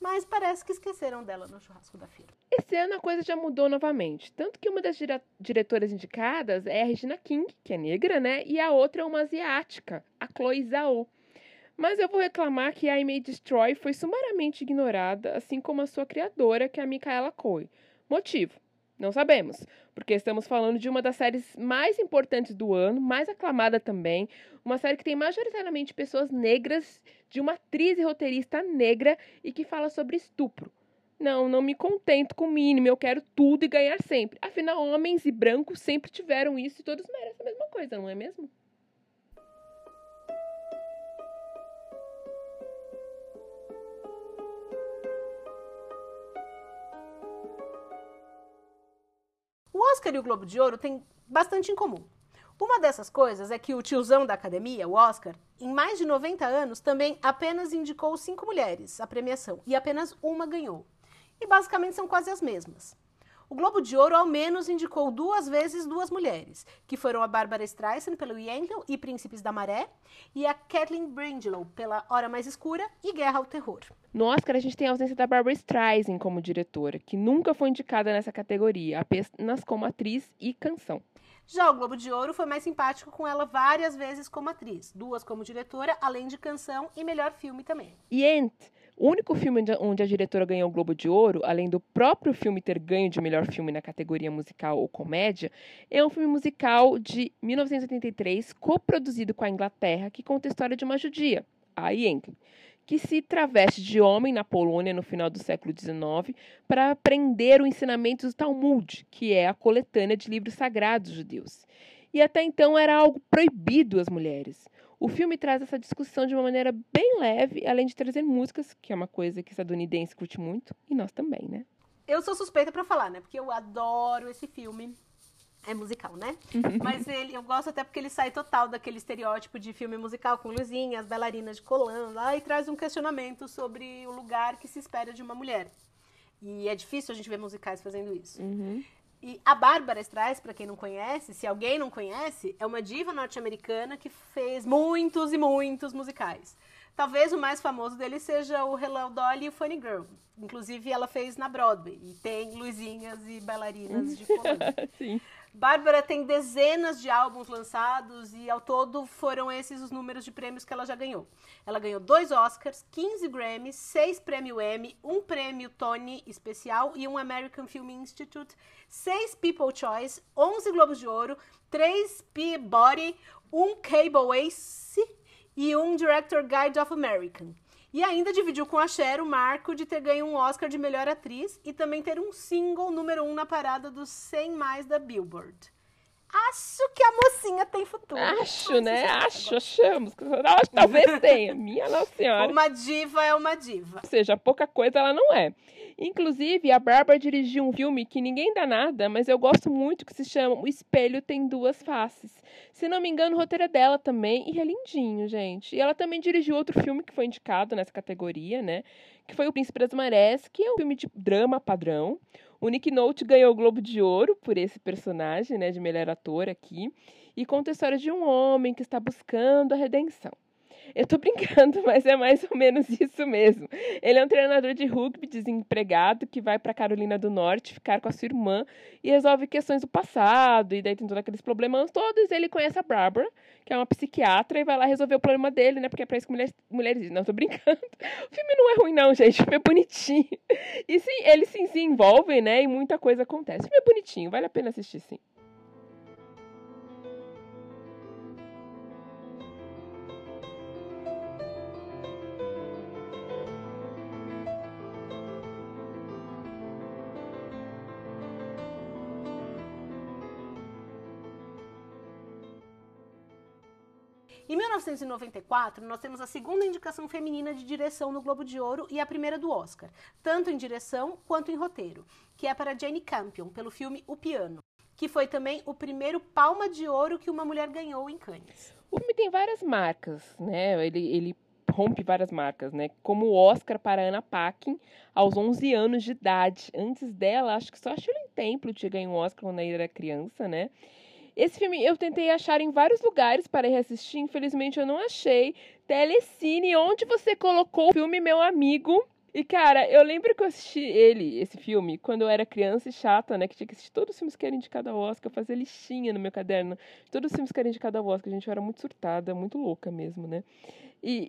Mas parece que esqueceram dela no churrasco da firma. Esse ano a coisa já mudou novamente. Tanto que uma das dire- diretoras indicadas é a Regina King, que é negra, né? E a outra é uma asiática, a Chloe Zhao. Mas eu vou reclamar que a I May Destroy foi sumariamente ignorada, assim como a sua criadora, que é a Micaela Coe. Motivo? Não sabemos, porque estamos falando de uma das séries mais importantes do ano, mais aclamada também, uma série que tem majoritariamente pessoas negras, de uma atriz e roteirista negra e que fala sobre estupro. Não, não me contento com o mínimo, eu quero tudo e ganhar sempre. Afinal, homens e brancos sempre tiveram isso e todos merecem a mesma coisa, não é mesmo? O Oscar e o Globo de Ouro têm bastante em comum. Uma dessas coisas é que o tiozão da academia, o Oscar, em mais de 90 anos, também apenas indicou cinco mulheres à premiação e apenas uma ganhou. E basicamente são quase as mesmas. O Globo de Ouro ao menos indicou duas vezes duas mulheres, que foram a Bárbara Streisand pelo Yentl e Príncipes da Maré e a Kathleen Bringelow pela Hora Mais Escura e Guerra ao Terror. No Oscar, a gente tem a ausência da Barbara Streisand como diretora, que nunca foi indicada nessa categoria, apenas como atriz e canção. Já o Globo de Ouro foi mais simpático com ela várias vezes como atriz, duas como diretora, além de canção e melhor filme também. Yent, O único filme onde a- diretora ganhou o Globo de Ouro, além do próprio filme ter ganho de melhor filme na categoria musical ou comédia, é um filme musical de 1983, coproduzido com a Inglaterra, que conta a história de uma judia, a Yankee, que se traveste de homem na Polônia no final do século XIX para aprender o ensinamento do Talmud, que é a coletânea de livros sagrados judeus. E até então era algo proibido às mulheres. O filme traz essa discussão de uma maneira bem leve, além de trazer músicas, que é uma coisa que estadunidense curte muito, e nós também, né? Eu sou suspeita pra falar, né? Porque eu adoro esse filme. É musical, né? Mas ele, eu gosto até porque ele sai total daquele estereótipo de filme musical com luzinhas, bailarinas de colã lá e traz um questionamento sobre o lugar que se espera de uma mulher. E é difícil a gente ver musicais fazendo isso. Uhum. E a Bárbara Streisand, pra quem não conhece, se alguém não conhece, é uma diva norte-americana que fez muitos e muitos musicais. Talvez o mais famoso dele seja o Hello Dolly e o Funny Girl. Inclusive, ela fez na Broadway. E tem luzinhas e bailarinas de colã. Sim. Bárbara tem dezenas de álbuns lançados e ao todo foram esses os números de prêmios que ela já ganhou. Ela ganhou dois Oscars, 15 Grammys, seis prêmio Emmy, um prêmio Tony especial e um American Film Institute, seis People Choice, 11 Globos de Ouro, três Peabody, um Cable Ace e um Director Guide of American. E ainda dividiu com a Cher o marco de ter ganho um Oscar de melhor atriz e também ter um single número um na parada dos 100 mais da Billboard. Acho que a mocinha tem futuro. Acho, né? Acho, achamos. Talvez tenha. Minha Nossa Senhora. Uma diva é uma diva. Ou seja, pouca coisa ela não é. Inclusive, a Bárbara dirigiu um filme que ninguém dá nada, mas eu gosto muito, que se chama O Espelho Tem Duas Faces. Se não me engano, o roteiro é dela também, e é lindinho, gente. E ela também dirigiu outro filme que foi indicado nessa categoria, né? Que foi O Príncipe das Marés, que é um filme de drama padrão. O Nick Nolte ganhou o Globo de Ouro por esse personagem, né, de melhor ator aqui, e conta a história de um homem que está buscando a redenção. Eu tô brincando, mas é mais ou menos isso mesmo. Ele é um treinador de rugby desempregado que vai para Carolina do Norte ficar com a sua irmã e resolve questões do passado, e daí tem todos aqueles problemas todos. Ele conhece a Barbara, que é uma psiquiatra, e vai lá resolver o problema dele, né? Porque é pra isso que mulheres, mulheres. Não, tô brincando. O filme não é ruim, não, gente. O filme é bonitinho. E sim, eles sim se envolvem, né? E muita coisa acontece. O filme é bonitinho, vale a pena assistir, sim. Em 1994, nós temos a segunda indicação feminina de direção no Globo de Ouro e a primeira do Oscar, tanto em direção quanto em roteiro, que é para Jane Campion, pelo filme O Piano, que foi também o primeiro Palma de Ouro que uma mulher ganhou em Cannes. O filme tem várias marcas, né? Ele, ele rompe várias marcas, né? Como o Oscar para Anna Paquin aos 11 anos de idade. Antes dela, acho que só a Shirley Temple tinha ganho um Oscar quando ela era criança, né? Esse filme eu tentei achar em vários lugares para reassistir, infelizmente eu não achei. Telecine, onde você colocou o filme Meu Amigo? E, cara, eu lembro que eu assisti ele, esse filme, quando eu era criança e chata, né? Que tinha que assistir todos os filmes que eram indicados ao Oscar, fazia listinha no meu caderno. Todos os filmes que eram indicados ao Oscar, gente, eu era muito surtada, muito louca mesmo, né? E,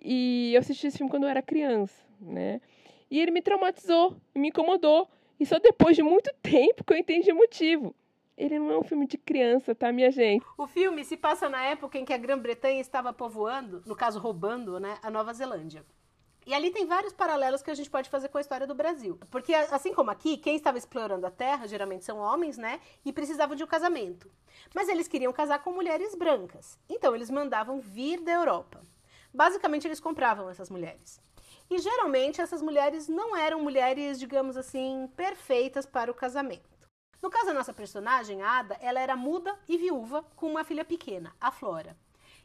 e eu assisti esse filme quando eu era criança, né? E ele me traumatizou, me incomodou. E só depois de muito tempo que eu entendi o motivo. Ele não é um filme de criança, tá, minha gente? O filme se passa na época em que a Grã-Bretanha estava povoando, no caso roubando, né, a Nova Zelândia. E ali tem vários paralelos que a gente pode fazer com a história do Brasil. Porque, assim como aqui, quem estava explorando a terra geralmente são homens, né? E precisavam de um casamento. Mas eles queriam casar com mulheres brancas. Então, eles mandavam vir da Europa. Basicamente, eles compravam essas mulheres. E geralmente, essas mulheres não eram mulheres, digamos assim, perfeitas para o casamento. No caso da nossa personagem, a Ada, ela era muda e viúva com uma filha pequena, a Flora.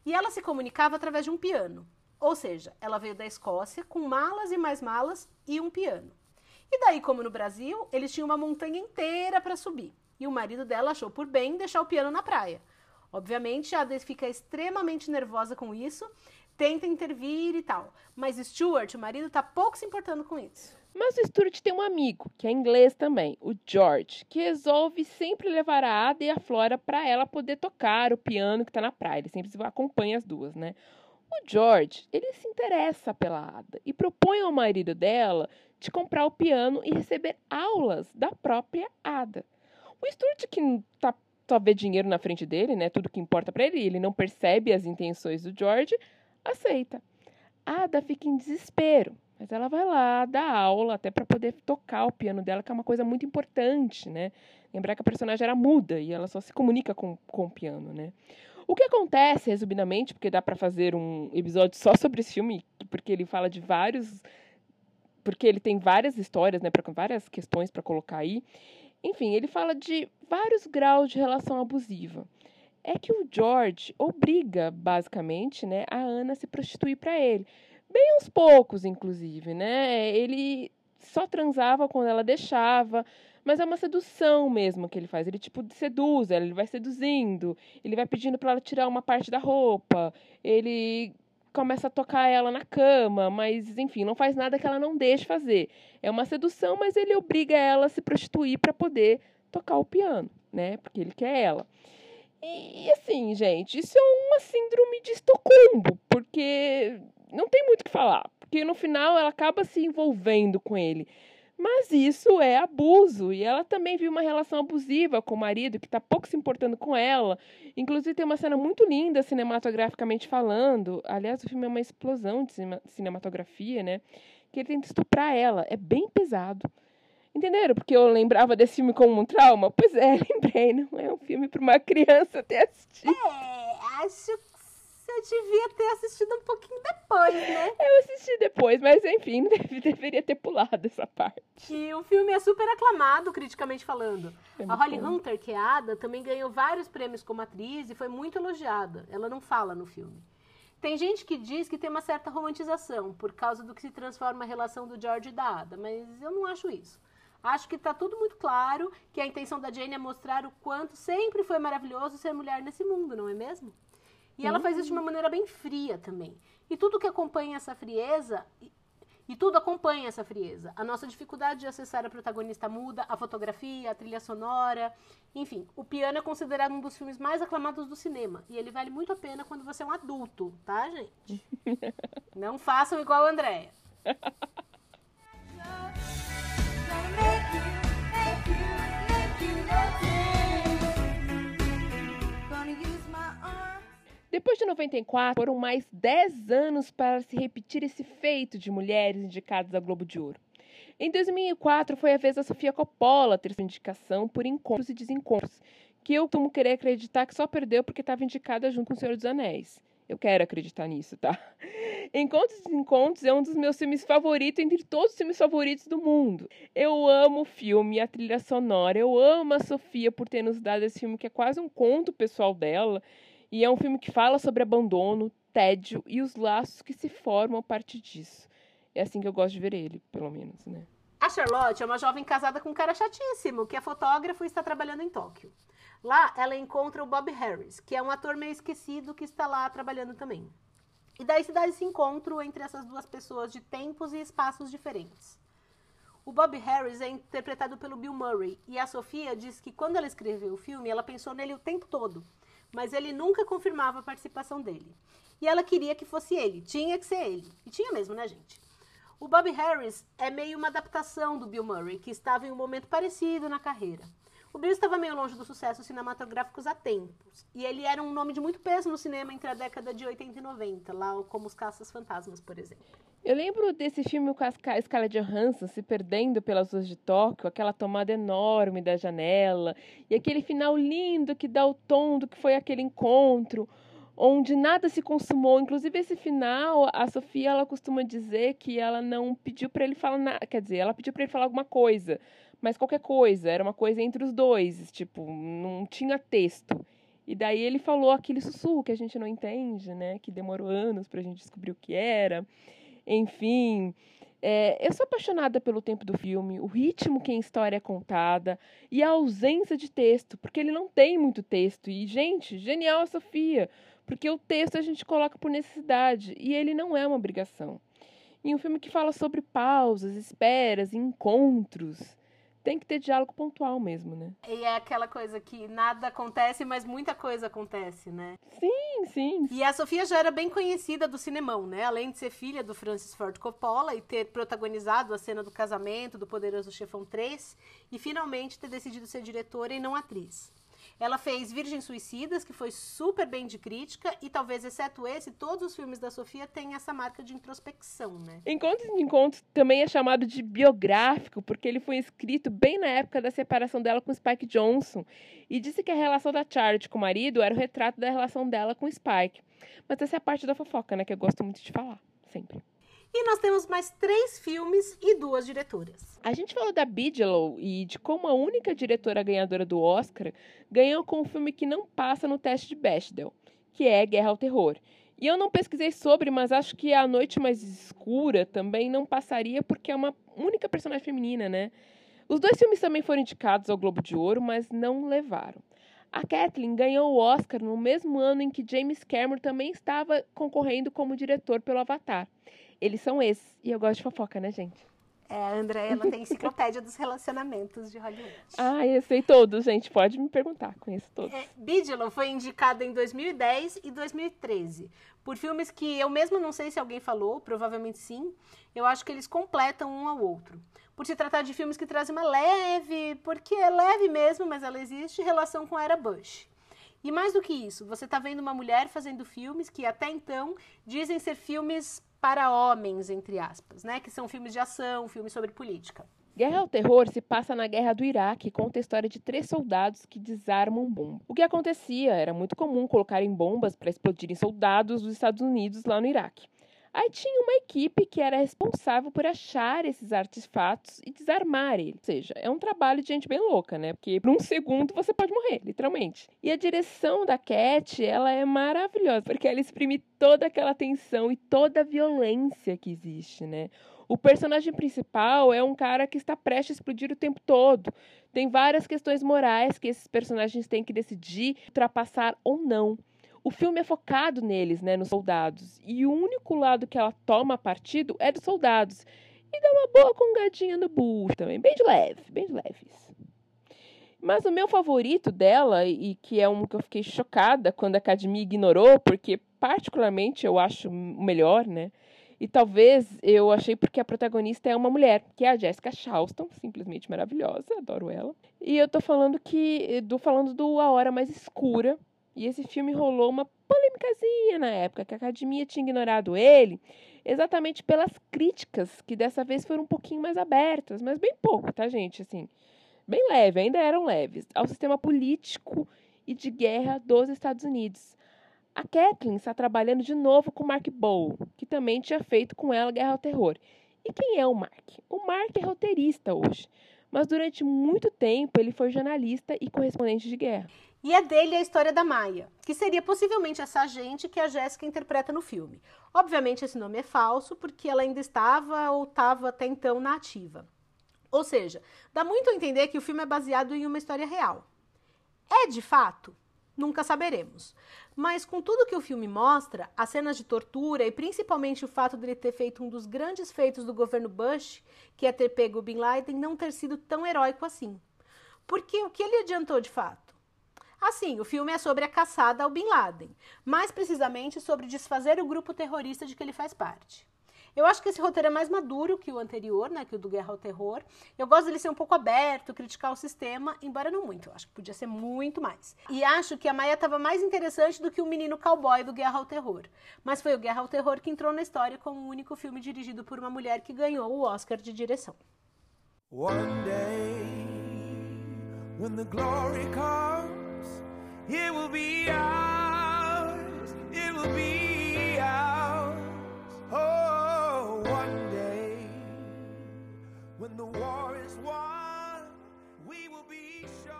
E ela se comunicava através de um piano. Ou seja, ela veio da Escócia com malas e mais malas e um piano. E daí, como no Brasil, eles tinham uma montanha inteira para subir. E o marido dela achou por bem deixar o piano na praia. Obviamente, a Ada fica extremamente nervosa com isso, tenta intervir e tal. Mas Stuart, o marido, tá pouco se importando com isso. Mas o Stuart tem um amigo, que é inglês também, o George, que resolve sempre levar a Ada e a Flora para ela poder tocar o piano que tá na praia. Ele sempre acompanha as duas, né? O George, ele se interessa pela Ada e propõe ao marido dela de comprar o piano e receber aulas da própria Ada. O Stuart, que tá, só vê dinheiro na frente dele, né? Tudo que importa para ele, ele não percebe as intenções do George, aceita. Ada fica em desespero, mas ela vai lá dar aula até para poder tocar o piano dela, que é uma coisa muito importante, né? Lembrar que a personagem era muda e ela só se comunica com, com o piano, né? O que acontece, resumidamente, porque dá para fazer um episódio só sobre esse filme, porque ele fala de vários. Porque ele tem várias histórias, né, pra, várias questões para colocar aí. Enfim, ele fala de vários graus de relação abusiva. É que o George obriga, basicamente, né, a Ana a se prostituir para ele. Bem aos poucos, inclusive, né? Ele só transava quando ela deixava, mas é uma sedução mesmo que ele faz. Ele, tipo, seduz ele vai seduzindo, ele vai pedindo para ela tirar uma parte da roupa, ele começa a tocar ela na cama, mas, enfim, não faz nada que ela não deixe fazer. É uma sedução, mas ele obriga ela a se prostituir para poder tocar o piano, né? Porque ele quer ela. E, assim, gente, isso é uma síndrome de Estocolmo, porque não tem muito o que falar. Porque no final ela acaba se envolvendo com ele. Mas isso é abuso. E ela também viu uma relação abusiva com o marido, que está pouco se importando com ela. Inclusive, tem uma cena muito linda cinematograficamente falando. Aliás, o filme é uma explosão de cinematografia, né? Que ele tenta estuprar ela. É bem pesado. Entenderam? Porque eu lembrava desse filme como um trauma? Pois é, lembrei. Não é um filme para uma criança ter assistido. É, acho você devia ter assistido um pouquinho depois, né? Eu assisti depois, mas enfim, deve, deveria ter pulado essa parte. E o filme é super aclamado, criticamente falando. É A Holly bom. Hunter, que é a Ada, também ganhou vários prêmios como atriz e foi muito elogiada. Ela não fala no filme. Tem gente que diz que tem uma certa romantização por causa do que se transforma a relação do George e da Ada, mas eu não acho isso. Acho que tá tudo muito claro que a intenção da Jane é mostrar o quanto sempre foi maravilhoso ser mulher nesse mundo, não é mesmo? E ela faz isso de uma maneira bem fria também. E tudo que acompanha essa frieza, e, e tudo acompanha essa frieza. A nossa dificuldade de acessar a protagonista muda, a fotografia, a trilha sonora, enfim. O Piano é considerado um dos filmes mais aclamados do cinema. E ele vale muito a pena quando você é um adulto, tá, gente? Não façam igual a Andréia. Depois de 94, foram mais 10 anos para se repetir esse feito de mulheres indicadas ao Globo de Ouro. Em 2004, foi a vez da Sofia Coppola ter sua indicação por encontros e desencontros, que eu costumo querer acreditar que só perdeu porque estava indicada junto com O Senhor dos Anéis. Eu quero acreditar nisso, tá? Encontros e Desencontros é um dos meus filmes favoritos entre todos os filmes favoritos do mundo. Eu amo o filme, a trilha sonora, eu amo a Sofia por ter nos dado esse filme que é quase um conto pessoal dela. E é um filme que fala sobre abandono, tédio e os laços que se formam a partir disso. É assim que eu gosto de ver ele, pelo menos, né? A Charlotte é uma jovem casada com um cara chatíssimo, que é fotógrafo e está trabalhando em Tóquio. Lá, ela encontra o Bob Harris, que é um ator meio esquecido que está lá trabalhando também. E daí se dá esse encontro entre essas duas pessoas de tempos e espaços diferentes. O Bob Harris é interpretado pelo Bill Murray, e a Sofia diz que quando ela escreveu o filme, ela pensou nele o tempo todo, mas ele nunca confirmava a participação dele. E ela queria que fosse ele, tinha que ser ele. E tinha mesmo, né, gente? O Bob Harris é meio uma adaptação do Bill Murray, que estava em um momento parecido na carreira. O Bill estava meio longe dos sucessos cinematográficos há tempos, e ele era um nome de muito peso no cinema entre a década de 80 e 90, lá como Os Caças Fantasmas, por exemplo. Eu lembro desse filme com a Sca- Scarlett Johansson se perdendo pelas ruas de Tóquio, aquela tomada enorme da janela, e aquele final lindo que dá o tom do que foi aquele encontro, onde nada se consumou. Inclusive, esse final, a Sofia ela costuma dizer que ela não pediu para ele falar nada. Quer dizer, ela pediu para ele falar alguma coisa, mas qualquer coisa, era uma coisa entre os dois, tipo, não tinha texto. E daí ele falou aquele sussurro que a gente não entende, né? Que demorou anos pra gente descobrir o que era. Enfim, é, eu sou apaixonada pelo tempo do filme, o ritmo que a história é contada e a ausência de texto, porque ele não tem muito texto. E, gente, genial a Sofia, porque o texto a gente coloca por necessidade e ele não é uma obrigação. E um filme que fala sobre pausas, esperas, encontros. Tem que ter diálogo pontual mesmo, né? E é aquela coisa que nada acontece, mas muita coisa acontece, né? Sim, sim. E a Sofia já era bem conhecida do cinemão, né? Além de ser filha do Francis Ford Coppola e ter protagonizado a cena do casamento do Poderoso Chefão 3 e finalmente ter decidido ser diretora e não atriz. Ela fez Virgens Suicidas, que foi super bem de crítica, e talvez, exceto esse, todos os filmes da Sofia têm essa marca de introspecção, né? Encontros de Encontros também é chamado de biográfico, porque ele foi escrito bem na época da separação dela com Spike Jonze. E disse que a relação da Charlotte com o marido era o retrato da relação dela com Spike. Mas essa é a parte da fofoca, né? Que eu gosto muito de falar, sempre. E nós temos mais três filmes e duas diretoras. A gente falou da Bigelow e de como a única diretora ganhadora do Oscar ganhou com um filme que não passa no teste de Bechdel, que é Guerra ao Terror. E eu não pesquisei sobre, mas acho que A Noite Mais Escura também não passaria porque é uma única personagem feminina, né? Os dois filmes também foram indicados ao Globo de Ouro, mas não levaram. A Kathleen ganhou o Oscar no mesmo ano em que James Cameron também estava concorrendo como diretor pelo Avatar. Eles são esses, e eu gosto de fofoca, né, gente? É, a André, ela tem enciclopédia dos relacionamentos de Hollywood. Ah, eu sei todos, gente. Pode me perguntar, conheço todos. É, Bigelow foi indicada em 2010 e 2013 por filmes que eu mesmo não sei se alguém falou, provavelmente sim. Eu acho que eles completam um ao outro. Por se tratar de filmes que trazem uma leve, porque é leve mesmo, mas ela existe, relação com a era Bush. E mais do que isso, você está vendo uma mulher fazendo filmes que até então dizem ser filmes para homens, entre aspas, né? Que são filmes de ação, filmes sobre política. Guerra ao Terror se passa na Guerra do Iraque e conta a história de três soldados que desarmam bomba. O que acontecia era muito comum colocarem bombas para explodirem soldados dos Estados Unidos lá no Iraque. Aí tinha uma equipe que era responsável por achar esses artefatos e desarmar eles. Ou seja, é um trabalho de gente bem louca, né? Porque por um segundo você pode morrer, literalmente. E a direção da Cat, ela é maravilhosa, porque ela exprime toda aquela tensão e toda a violência que existe, né? O personagem principal é um cara que está prestes a explodir o tempo todo. Tem várias questões morais que esses personagens têm que decidir ultrapassar ou não. O filme é focado neles, né, nos soldados. E o único lado que ela toma partido é dos soldados. E dá uma boa congadinha no Bush também, bem de leve, bem de leves. Mas o meu favorito dela, e que é um que eu fiquei chocada quando a academia ignorou, porque particularmente eu acho o melhor, né? E talvez eu achei porque a protagonista é uma mulher, que é a Jessica Charleston, simplesmente maravilhosa, adoro ela. E eu tô falando que do falando do A Hora Mais Escura, e esse filme rolou uma polêmicazinha na época, que a academia tinha ignorado ele, exatamente pelas críticas, que dessa vez foram um pouquinho mais abertas, mas bem pouco, tá, gente? Assim, bem leve, ainda eram leves, ao sistema político e de guerra dos Estados Unidos. A Kathleen está trabalhando de novo com Mark Bowl, que também tinha feito com ela Guerra ao Terror. E quem é o Mark? O Mark é roteirista hoje, mas durante muito tempo ele foi jornalista e correspondente de guerra. E é dele a história da Maia, que seria possivelmente essa agente que a Jéssica interpreta no filme. Obviamente esse nome é falso, porque ela ainda estava ou estava até então na ativa. Ou seja, dá muito a entender que o filme é baseado em uma história real. É de fato? Nunca saberemos. Mas com tudo que o filme mostra, as cenas de tortura e principalmente o fato dele ter feito um dos grandes feitos do governo Bush, que é ter pego Bin Laden, não ter sido tão heróico assim. Porque o que ele adiantou de fato? Assim, o filme é sobre a caçada ao Bin Laden, mais precisamente sobre desfazer o grupo terrorista de que ele faz parte. Eu acho que esse roteiro é mais maduro que o anterior, né, que o do Guerra ao Terror. Eu gosto dele ser um pouco aberto, criticar o sistema, embora não muito. Eu acho que podia ser muito mais. E acho que a Maia estava mais interessante do que o menino cowboy do Guerra ao Terror. Mas foi o Guerra ao Terror que entrou na história como o único filme dirigido por uma mulher que ganhou o Oscar de direção. One day, when the glory comes, it will be ours. It will be ours. Oh, one day, when the war is won, we will be sure.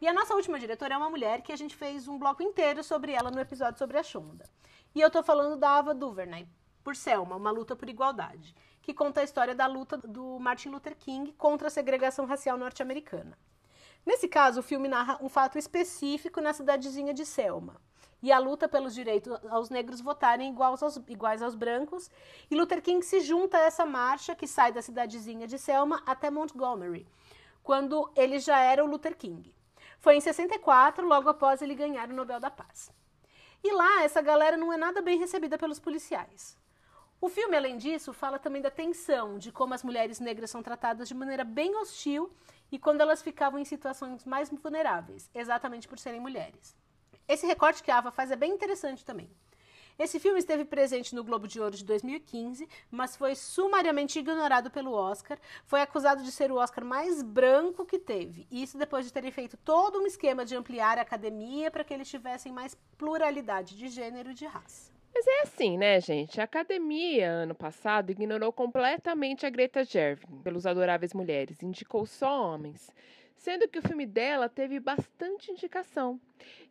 E a nossa última diretora é uma mulher que a gente fez um bloco inteiro sobre ela no episódio sobre a Shonda. E eu tô falando da Ava DuVernay, por Selma, uma luta por igualdade, que conta a história da luta do Martin Luther King contra a segregação racial norte-americana. Nesse caso, o filme narra um fato específico na cidadezinha de Selma. e a luta pelos direitos aos negros votarem iguais aos, iguais aos brancos. E Luther King se junta a essa marcha que sai da cidadezinha de Selma até Montgomery, quando ele já era o Luther King. Foi em 64, logo após ele ganhar o Nobel da Paz. E lá, essa galera não é nada bem recebida pelos policiais. O filme, além disso, fala também da tensão, de como as mulheres negras são tratadas de maneira bem hostil e quando elas ficavam em situações mais vulneráveis, exatamente por serem mulheres. Esse recorte que a Ava faz é bem interessante também. Esse filme esteve presente no Globo de Ouro de 2015, mas foi sumariamente ignorado pelo Oscar. Foi acusado de ser o Oscar mais branco que teve. Isso depois de terem feito todo um esquema de ampliar a academia para que eles tivessem mais pluralidade de gênero e de raça. Mas é assim, né, gente? A academia, ano passado, ignorou completamente a Greta Gerwig pelos Adoráveis Mulheres, indicou só homens, sendo que o filme dela teve bastante indicação.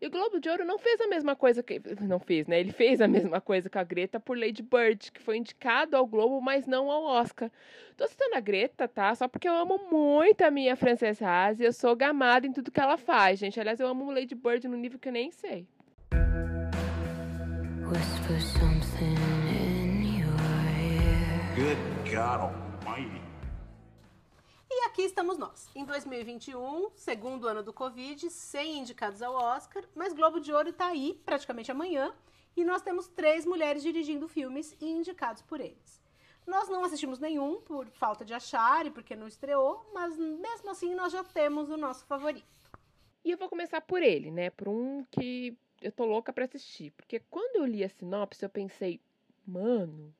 E o Globo de Ouro não fez a mesma coisa que. Não fez, né? Ele fez a mesma coisa com a Greta por Lady Bird, que foi indicado ao Globo, mas não ao Oscar. Tô citando a Greta, tá? Só porque eu amo muito a minha Frances Ha e eu sou gamada em tudo que ela faz, gente. Aliás, eu amo Lady Bird no nível que eu nem sei. Whisper something in your ear. Good God Almighty. E aqui estamos nós, em 2021, segundo ano do Covid, sem indicados ao Oscar, mas Globo de Ouro está aí, praticamente amanhã, e nós temos três mulheres dirigindo filmes e indicados por eles. Nós não assistimos nenhum por falta de achar e porque não estreou, mas mesmo assim nós já temos o nosso favorito. E eu vou começar por ele, né? Por um que eu tô louca pra assistir. Porque quando eu li a sinopse, eu pensei, mano,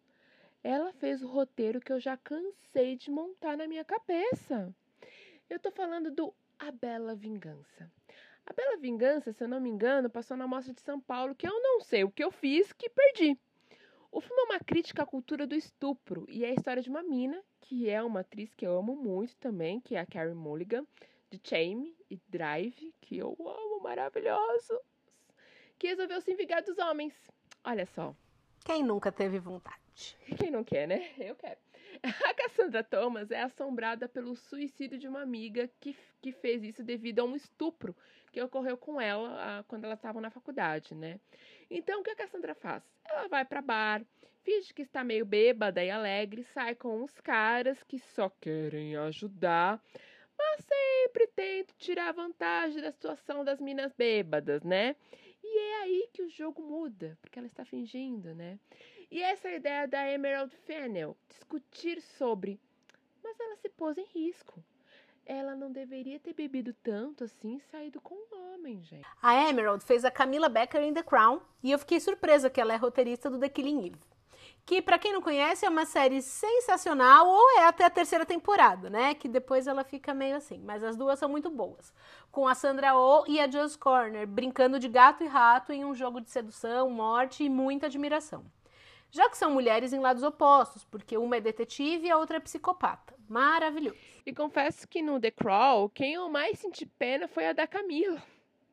ela fez o roteiro que eu já cansei de montar na minha cabeça. Eu tô falando do A Bela Vingança. A Bela Vingança, se eu não me engano, passou na Mostra de São Paulo, que eu não sei o que eu fiz, que perdi. O filme é uma crítica à cultura do estupro e é a história de uma mina, que é uma atriz que eu amo muito também, que é a Carey Mulligan, de Chain e Drive, que eu amo, maravilhosos, que resolveu se vingar dos homens. Olha só, Quem nunca teve vontade? quem não quer, né? Eu quero. A Cassandra Thomas é assombrada pelo suicídio de uma amiga que, que fez isso devido a um estupro que ocorreu com ela ah, quando elas estavam na faculdade, né? Então, o que a Cassandra faz? Ela vai pra bar, finge que está meio bêbada e alegre, sai com uns caras que só querem ajudar, mas sempre tenta tirar vantagem da situação das minas bêbadas, né? E é aí que o jogo muda, porque ela está fingindo, né? E essa é a ideia da Emerald Fennel, discutir sobre. Mas ela se pôs em risco. Ela não deveria ter bebido tanto assim e saído com um homem, gente. A Emerald fez a Camila Becker em The Crown e eu fiquei surpresa que ela é roteirista do The Killing Eve. Que, pra quem não conhece, é uma série sensacional ou é até a terceira temporada, né? Que depois ela fica meio assim. Mas as duas são muito boas. Com a Sandra Oh e a Joss Corner brincando de gato e rato em um jogo de sedução, morte e muita admiração. Já que são mulheres em lados opostos, porque uma é detetive e a outra é psicopata. Maravilhoso. E confesso que no The Crawl, quem eu mais senti pena foi a da Camila.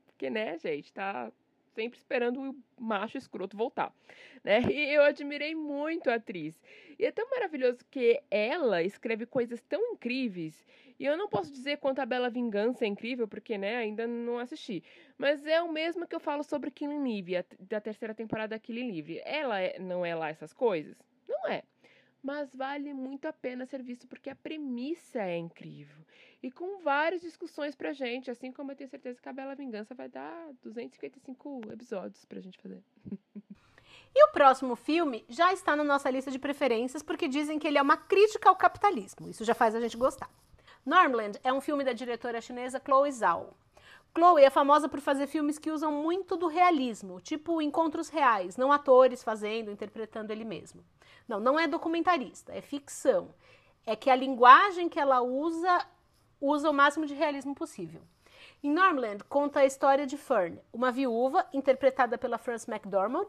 Porque, né, gente, tá sempre esperando o macho escroto voltar, né? E eu admirei muito a atriz. E é tão maravilhoso que ela escreve coisas tão incríveis. E eu não posso dizer quanto a Bela Vingança é incrível, porque, né, ainda não assisti. Mas é o mesmo que eu falo sobre Killing Eve, da terceira temporada da Killing Eve. Ela é- não é lá essas coisas? Não é. Mas vale muito a pena ser visto porque a premissa é incrível. E com várias discussões pra gente, assim como eu tenho certeza que a Bela Vingança vai dar 255 episódios pra gente fazer. E o próximo filme já está na nossa lista de preferências porque dizem que ele é uma crítica ao capitalismo. Isso já faz a gente gostar. Normland é um filme da diretora chinesa Chloe Zhao. Chloe é famosa por fazer filmes que usam muito do realismo, tipo encontros reais, não atores fazendo, interpretando ele mesmo. Não, não é documentarista, é ficção. É que a linguagem que ela usa usa o máximo de realismo possível. Em Normland, conta a história de Fern, uma viúva interpretada pela Frances McDormand,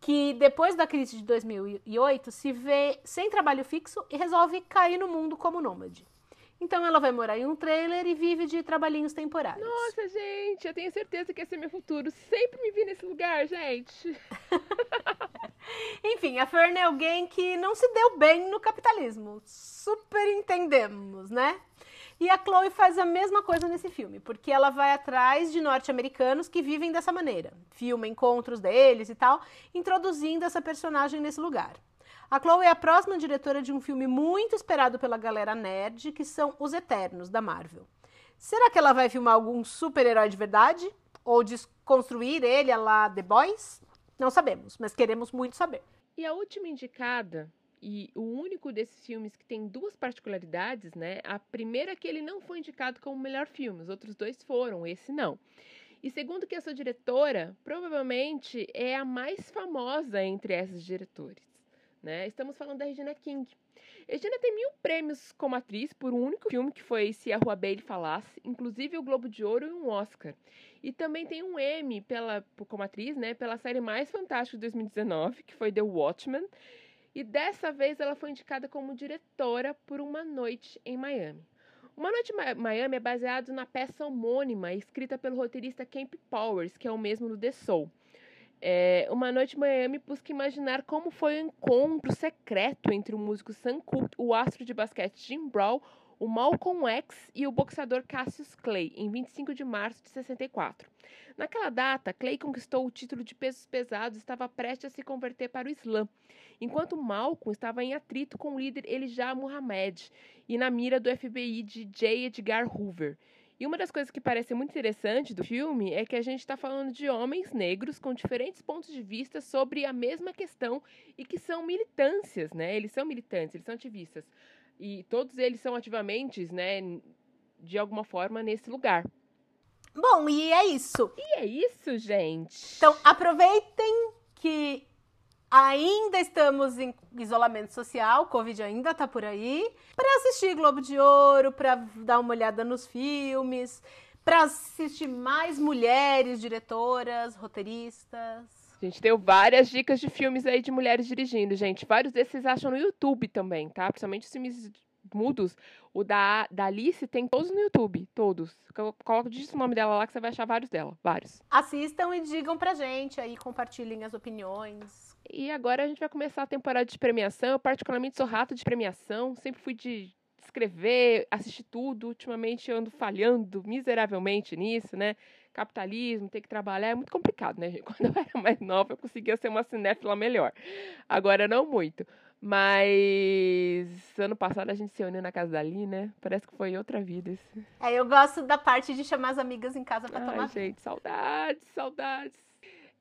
que depois da crise de 2008 se vê sem trabalho fixo e resolve cair no mundo como nômade. Então ela vai morar em um trailer e vive de trabalhinhos temporários. Nossa, gente, eu tenho certeza que esse é meu futuro. Sempre me vi nesse lugar, gente. Enfim, a Fern é alguém que não se deu bem no capitalismo. Super entendemos, né? E a Chloe faz a mesma coisa nesse filme, porque ela vai atrás de norte-americanos que vivem dessa maneira. Filma encontros deles e tal, introduzindo essa personagem nesse lugar. A Chloe é a próxima diretora de um filme muito esperado pela galera nerd, que são Os Eternos, da Marvel. Será que ela vai filmar algum super-herói de verdade? Ou desconstruir ele a lá The Boys? Não sabemos, mas queremos muito saber. E a última indicada, e o único desses filmes que tem duas particularidades, né? A primeira é que ele não foi indicado como melhor filme, os outros dois foram, esse não. E segundo que essa diretora, provavelmente é a mais famosa entre esses diretores. Né? Estamos falando da Regina King. Regina tem mil prêmios como atriz por um único filme que foi Se a Rua Bailey Falasse, inclusive o Globo de Ouro e um Oscar. E também tem um Emmy pela, como atriz, né, pela série mais fantástica de 2019, que foi The Watchmen. E dessa vez ela foi indicada como diretora por Uma Noite em Miami. Uma Noite em Miami é baseado na peça homônima escrita pelo roteirista Kemp Powers, que é o mesmo do The Soul. É, uma Noite em Miami busca imaginar como foi o encontro secreto entre o músico Sam Cooke, o astro de basquete Jim Brown, o Malcolm X e o boxeador Cassius Clay, em 25 de março de 64. Naquela data, Clay conquistou o título de pesos pesados e estava prestes a se converter para o Islã, enquanto Malcolm estava em atrito com o líder Elijah Muhammad e na mira do FBI de J. Edgar Hoover. E uma das coisas que parece muito interessante do filme é que a gente está falando de homens negros com diferentes pontos de vista sobre a mesma questão e que são militâncias, né? Eles são militantes, eles são ativistas. E todos eles são ativamente, né, de alguma forma, nesse lugar. Bom, e é isso. E é isso, gente. Então, aproveitem que ainda estamos em isolamento social, Covid ainda tá por aí, para assistir Globo de Ouro, para dar uma olhada nos filmes, para assistir mais mulheres diretoras, roteiristas. A gente deu várias dicas de filmes aí de mulheres dirigindo, gente. Vários desses vocês acham no YouTube também, tá? Principalmente os filmes mudos. O da, da Alice tem todos no YouTube, todos. Coloca diz o nome dela lá que você vai achar vários dela, vários. Assistam e digam pra gente aí, compartilhem as opiniões. E agora a gente vai começar a temporada de premiação. Eu particularmente sou rato de premiação, sempre fui de escrever, assistir tudo. Ultimamente eu ando falhando miseravelmente nisso, né? Capitalismo, ter que trabalhar é muito complicado, né? Quando eu era mais nova, eu conseguia ser uma cinéfila melhor. Agora não muito. Mas ano passado a gente se uniu na casa dali, né? Parece que foi outra vida. Esse. É, eu gosto da parte de chamar as amigas em casa pra Ai, tomar. gente, saudades, saudades.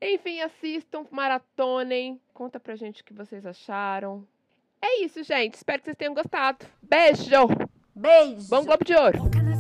Enfim, assistam, maratonem. Conta pra gente o que vocês acharam. É isso, gente. Espero que vocês tenham gostado. Beijo! Beijo! Bom Globo de Ouro!